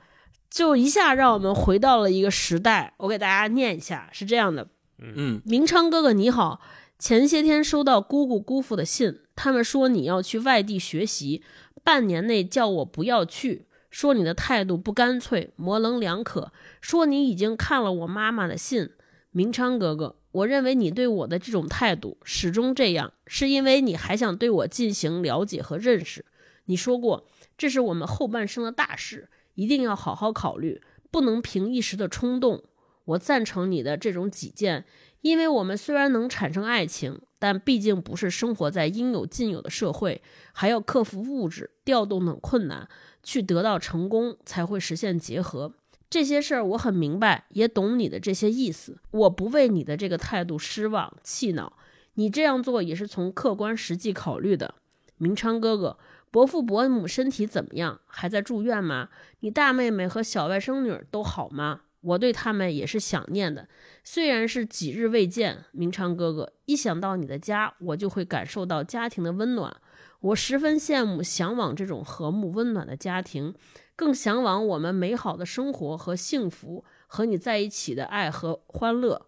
就一下让我们回到了一个时代。我给大家念一下，是这样的。嗯明昌哥哥你好，前些天收到姑姑姑父的信，他们说你要去外地学习，半年内叫我不要去，说你的态度不干脆，模棱两可，说你已经看了我妈妈的信。明昌哥哥，我认为你对我的这种态度始终这样，是因为你还想对我进行了解和认识。你说过，这是我们后半生的大事，一定要好好考虑，不能凭一时的冲动。我赞成你的这种己见，因为我们虽然能产生爱情，但毕竟不是生活在应有尽有的社会，还要克服物质、调动等困难，去得到成功，才会实现结合。这些事儿我很明白，也懂你的这些意思。我不为你的这个态度失望、气恼，你这样做也是从客观实际考虑的。明昌哥哥，伯父伯母身体怎么样？还在住院吗？你大妹妹和小外甥女都好吗？我对他们也是想念的，虽然是几日未见，明昌哥哥，一想到你的家，我就会感受到家庭的温暖。我十分羡慕、向往这种和睦温暖的家庭，更向往我们美好的生活和幸福，和你在一起的爱和欢乐。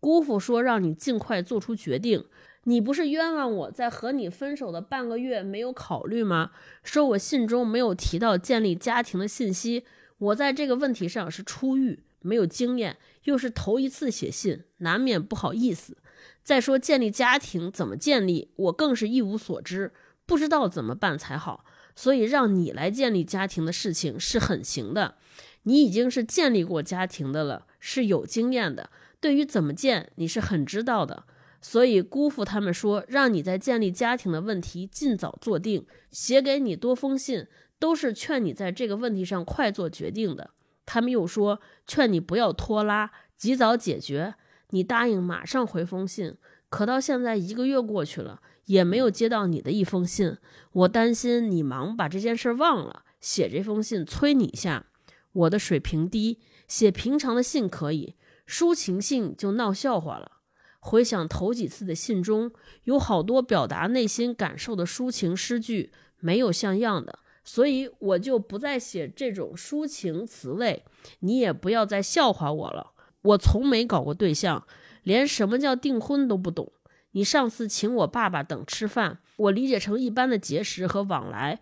姑父说让你尽快做出决定，你不是冤枉我在和你分手的半个月没有考虑吗？说我信中没有提到建立家庭的信息，我在这个问题上是出狱。没有经验，又是头一次写信，难免不好意思。再说建立家庭怎么建立，我更是一无所知，不知道怎么办才好。所以让你来建立家庭的事情是很行的，你已经是建立过家庭的了，是有经验的。对于怎么建，你是很知道的。所以姑父他们说，让你在建立家庭的问题尽早做定，写给你多封信，都是劝你在这个问题上快做决定的。他们又说，劝你不要拖拉，及早解决。你答应马上回封信，可到现在一个月过去了，也没有接到你的一封信。我担心你忙把这件事忘了，写这封信催你一下。我的水平低，写平常的信可以，抒情信就闹笑话了。回想头几次的信中，有好多表达内心感受的抒情诗句没有像样的，所以我就不再写这种抒情词类。你也不要再笑话我了。我从没搞过对象，连什么叫订婚都不懂。你上次请我爸爸等吃饭，我理解成一般的结识和往来。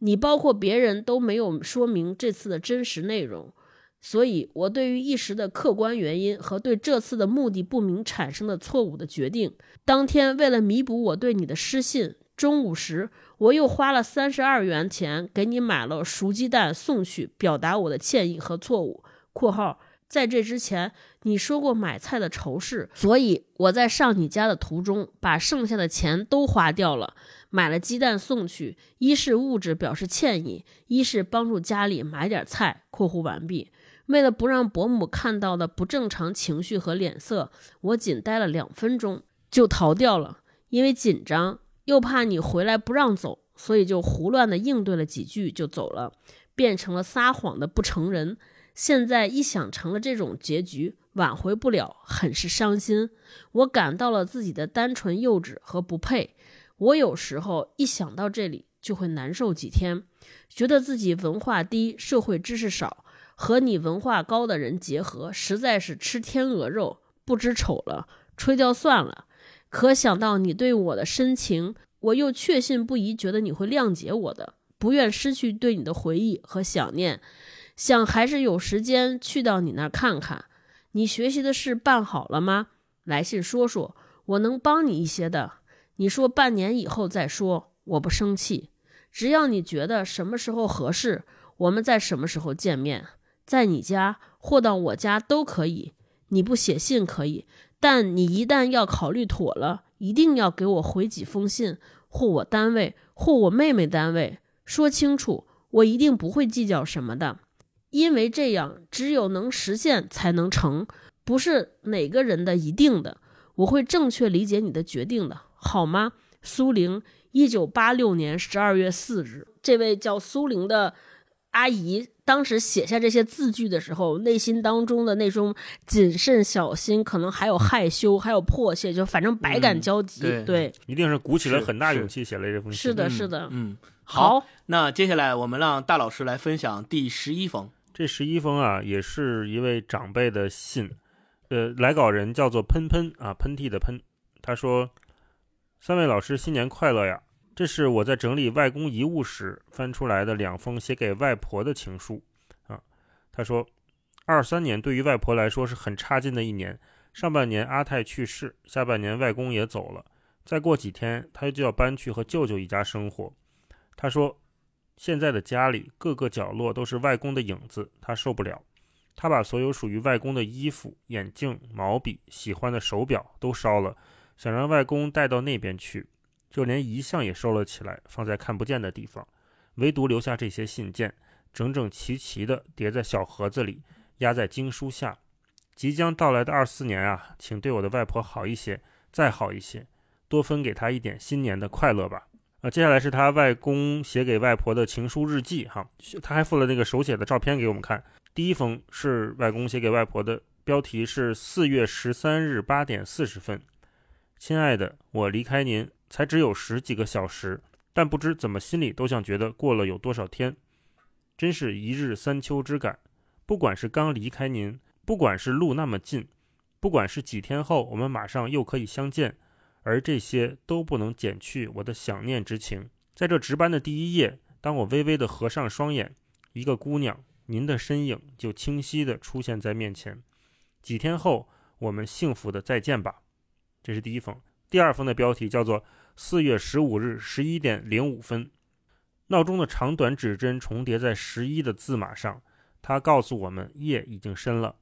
你包括别人都没有说明这次的真实内容，所以我对于一时的客观原因和对这次的目的不明产生的错误的决定，当天为了弥补我对你的失信，中午时我又花了三十二元钱给你买了熟鸡蛋送去，表达我的歉意和错误。（括号）在这之前，你说过买菜的愁事，所以我在上你家的途中把剩下的钱都花掉了，买了鸡蛋送去，一是物质表示歉意，一是帮助家里买点菜。（括弧完毕）为了不让伯母看到的不正常情绪和脸色，我仅待了两分钟就逃掉了，因为紧张又怕你回来不让走，所以就胡乱的应对了几句就走了，变成了撒谎的不成人。现在一想成了这种结局，挽回不了，很是伤心。我感到了自己的单纯幼稚和不配。我有时候一想到这里，就会难受几天，觉得自己文化低，社会知识少，和你文化高的人结合，实在是吃天鹅肉，不知丑了，吹掉算了。可想到你对我的深情，我又确信不疑，觉得你会谅解我的，不愿失去对你的回忆和想念。想还是有时间去到你那儿看看，你学习的事办好了吗？来信说说，我能帮你一些的。你说半年以后再说，我不生气。只要你觉得什么时候合适，我们在什么时候见面，在你家或到我家都可以。你不写信可以，但你一旦要考虑妥了，一定要给我回几封信，或我单位，或我妹妹单位，说清楚，我一定不会计较什么的。因为这样，只有能实现才能成，不是哪个人的一定的。我会正确理解你的决定的，好吗？苏玲，一九八六年十二月四日，这位叫苏玲的阿姨，当时写下这些字句的时候，内心当中的那种谨慎小心，可能还有害羞，还有迫切，就反正百感交集。对，一定是鼓起了很大勇气写了这封信。是的，是的，嗯，好。那接下来我们让大老师来分享第十一封。这十一封啊，也是一位长辈的信，呃，来稿人叫做喷喷啊，喷嚏的喷。他说：“三位老师新年快乐呀！这是我在整理外公遗物时翻出来的两封写给外婆的情书啊。”他说：“二三年对于外婆来说是很差劲的一年，上半年阿泰去世，下半年外公也走了，再过几天他就要搬去和舅舅一家生活。”他说。现在的家里各个角落都是外公的影子，他受不了。他把所有属于外公的衣服、眼镜、毛笔、喜欢的手表都烧了，想让外公带到那边去。就连遗像也收了起来，放在看不见的地方，唯独留下这些信件，整整齐齐地叠在小盒子里，压在经书下。即将到来的二四年啊，请对我的外婆好一些，再好一些，多分给她一点新年的快乐吧。啊，接下来是他外公写给外婆的情书日记，哈，他还附了那个手写的照片给我们看。第一封是外公写给外婆的，标题是四月十三日八点四十分。亲爱的，我离开您才只有十几个小时，但不知怎么心里都像觉得过了有多少天，真是一日三秋之感。不管是刚离开您，不管是路那么近，不管是几天后我们马上又可以相见。而这些都不能减去我的想念之情。在这值班的第一夜，当我微微的合上双眼，一个姑娘，您的身影就清晰的出现在面前。几天后，我们幸福的再见吧。这是第一封。第二封的标题叫做“四月十五日十一点零五分”。闹钟的长短指针重叠在十一的字码上，它告诉我们夜已经深了。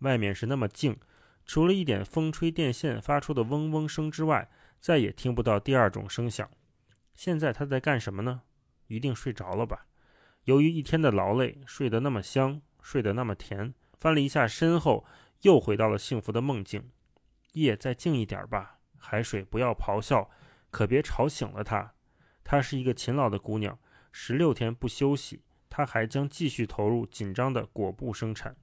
外面是那么静。除了一点风吹电线发出的嗡嗡声之外，再也听不到第二种声响。现在他在干什么呢？一定睡着了吧？由于一天的劳累，睡得那么香，睡得那么甜。翻了一下身后，又回到了幸福的梦境。夜再静一点吧，海水不要咆哮，可别吵醒了她。她是一个勤劳的姑娘，十六天不休息，她还将继续投入紧张的果布生产。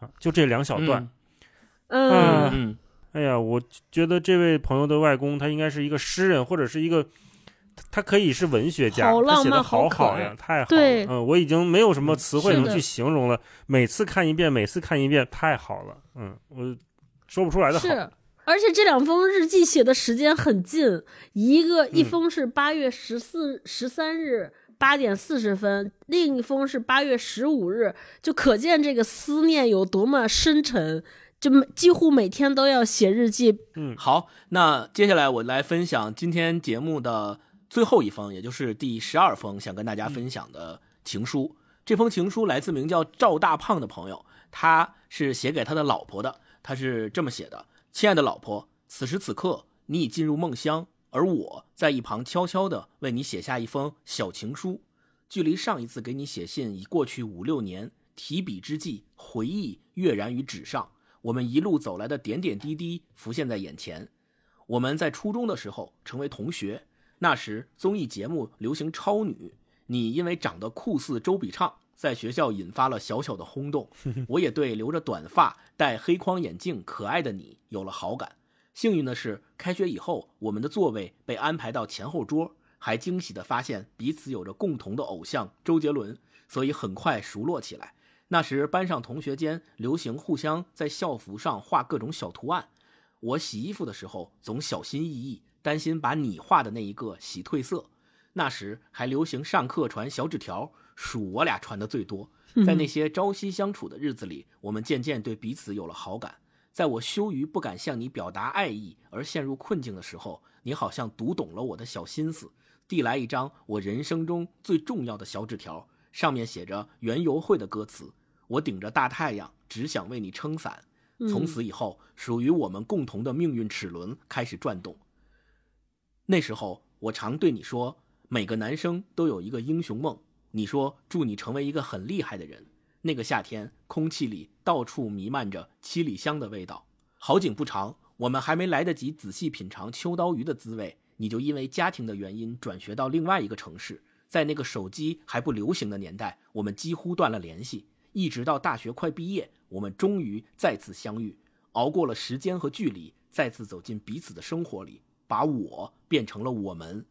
啊，就这两小段。嗯，嗯，哎呀，我觉得这位朋友的外公他应该是一个诗人，或者是一个，他可以是文学家，好浪他写的漫好好好呀，太好了。对嗯，我已经没有什么词汇能去形容了。每次看一遍，每次看一遍，太好了。嗯，我说不出来的好。是。而且这两封日记写的时间很近，一个一嗯封是八月十四、十三日八点四十分，另一封是八月十五日，就可见这个思念有多么深沉，就每几乎每天都要写日记。嗯好，那接下来我来分享今天节目的最后一封，也就是第十二封，想跟大家分享的情书。这封情书来自名叫赵大胖的朋友，他是写给他的老婆的。他是这么写的：“亲爱的老婆，此时此刻你已进入梦乡，而我在一旁悄悄地为你写下一封小情书。距离上一次给你写信已过去五六年，提笔之际，回忆跃然于纸上。我们一路走来的点点滴滴浮现在眼前。我们在初中的时候成为同学，那时综艺节目流行超女，你因为长得酷似周笔畅，在学校引发了小小的轰动。我也对留着短发、戴黑框眼镜、可爱的你有了好感。幸运的是，开学以后，我们的座位被安排到前后桌，还惊喜地发现彼此有着共同的偶像周杰伦，所以很快熟络起来。那时班上同学间流行互相在校服上画各种小图案，我洗衣服的时候总小心翼翼，担心把你画的那一个洗褪色。那时还流行上课传小纸条，数我俩传的最多。在那些朝夕相处的日子里，我们渐渐对彼此有了好感。在我羞于不敢向你表达爱意而陷入困境的时候，你好像读懂了我的小心思，递来一张我人生中最重要的小纸条，上面写着园游会的歌词。我顶着大太阳，只想为你撑伞。从此以后，属于我们共同的命运齿轮开始转动。那时候，我常对你说，每个男生都有一个英雄梦。你说，祝你成为一个很厉害的人。那个夏天，空气里到处弥漫着七里香的味道。好景不长，我们还没来得及仔细品尝秋刀鱼的滋味，你就因为家庭的原因转学到另外一个城市。在那个手机还不流行的年代，我们几乎断了联系。一直到大学快毕业，我们终于再次相遇，熬过了时间和距离，再次走进彼此的生活里，把我变成了我们。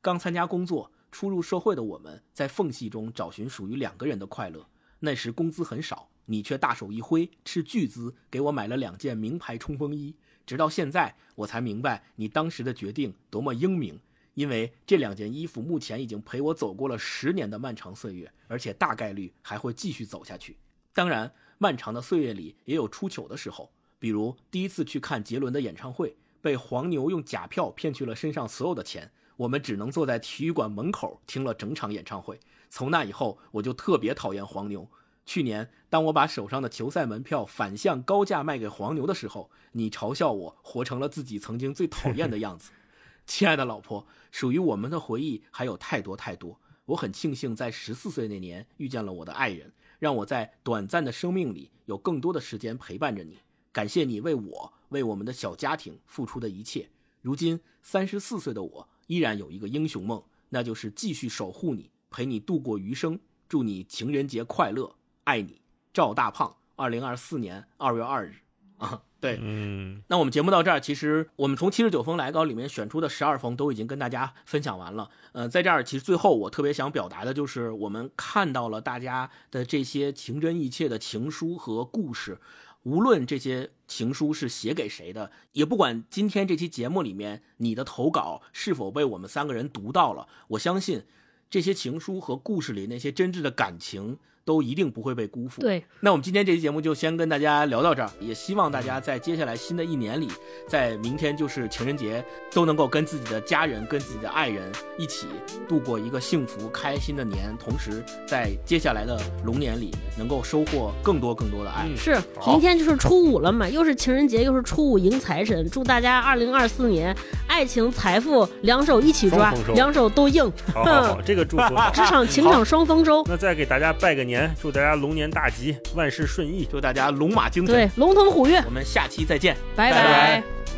刚参加工作、初入社会的我们，在缝隙中找寻属于两个人的快乐。那时工资很少，你却大手一挥，斥巨资给我买了两件名牌冲锋衣。直到现在，我才明白你当时的决定多么英明。因为这两件衣服目前已经陪我走过了十年的漫长岁月，而且大概率还会继续走下去。当然，漫长的岁月里也有出糗的时候，比如第一次去看杰伦的演唱会，被黄牛用假票骗去了身上所有的钱，我们只能坐在体育馆门口听了整场演唱会。从那以后，我就特别讨厌黄牛。去年，当我把手上的球赛门票反向高价卖给黄牛的时候，你嘲笑我活成了自己曾经最讨厌的样子。亲爱的老婆，属于我们的回忆还有太多太多。我很庆幸在十四岁那年遇见了我的爱人，让我在短暂的生命里有更多的时间陪伴着你。感谢你为我、为我们的小家庭付出的一切。如今三十四岁的我依然有一个英雄梦，那就是继续守护你，陪你度过余生。祝你情人节快乐，爱你，赵大胖。二零二四年二月二日，啊，对，嗯，那我们节目到这儿，其实我们从七十九封来稿里面选出的十二封都已经跟大家分享完了。呃，在这儿，其实最后我特别想表达的就是，我们看到了大家的这些情真意切的情书和故事，无论这些情书是写给谁的，也不管今天这期节目里面你的投稿是否被我们三个人读到了，我相信这些情书和故事里那些真挚的感情。都一定不会被辜负。对，那我们今天这期节目就先跟大家聊到这儿，也希望大家在接下来新的一年里，在明天就是情人节，都能够跟自己的家人、跟自己的爱人一起度过一个幸福开心的年，同时在接下来的龙年里，能够收获更多更多的爱。嗯是，明天就是初五了嘛，又是情人节，又是初五迎财神，祝大家二零二四年爱情财富两手一起抓两手都硬，好好好，这个祝福。职场情场双丰收。那再给大家拜个年，祝大家龙年大吉，万事顺意。祝大家龙马精神。对，龙腾虎跃，我们下期再见，拜拜拜拜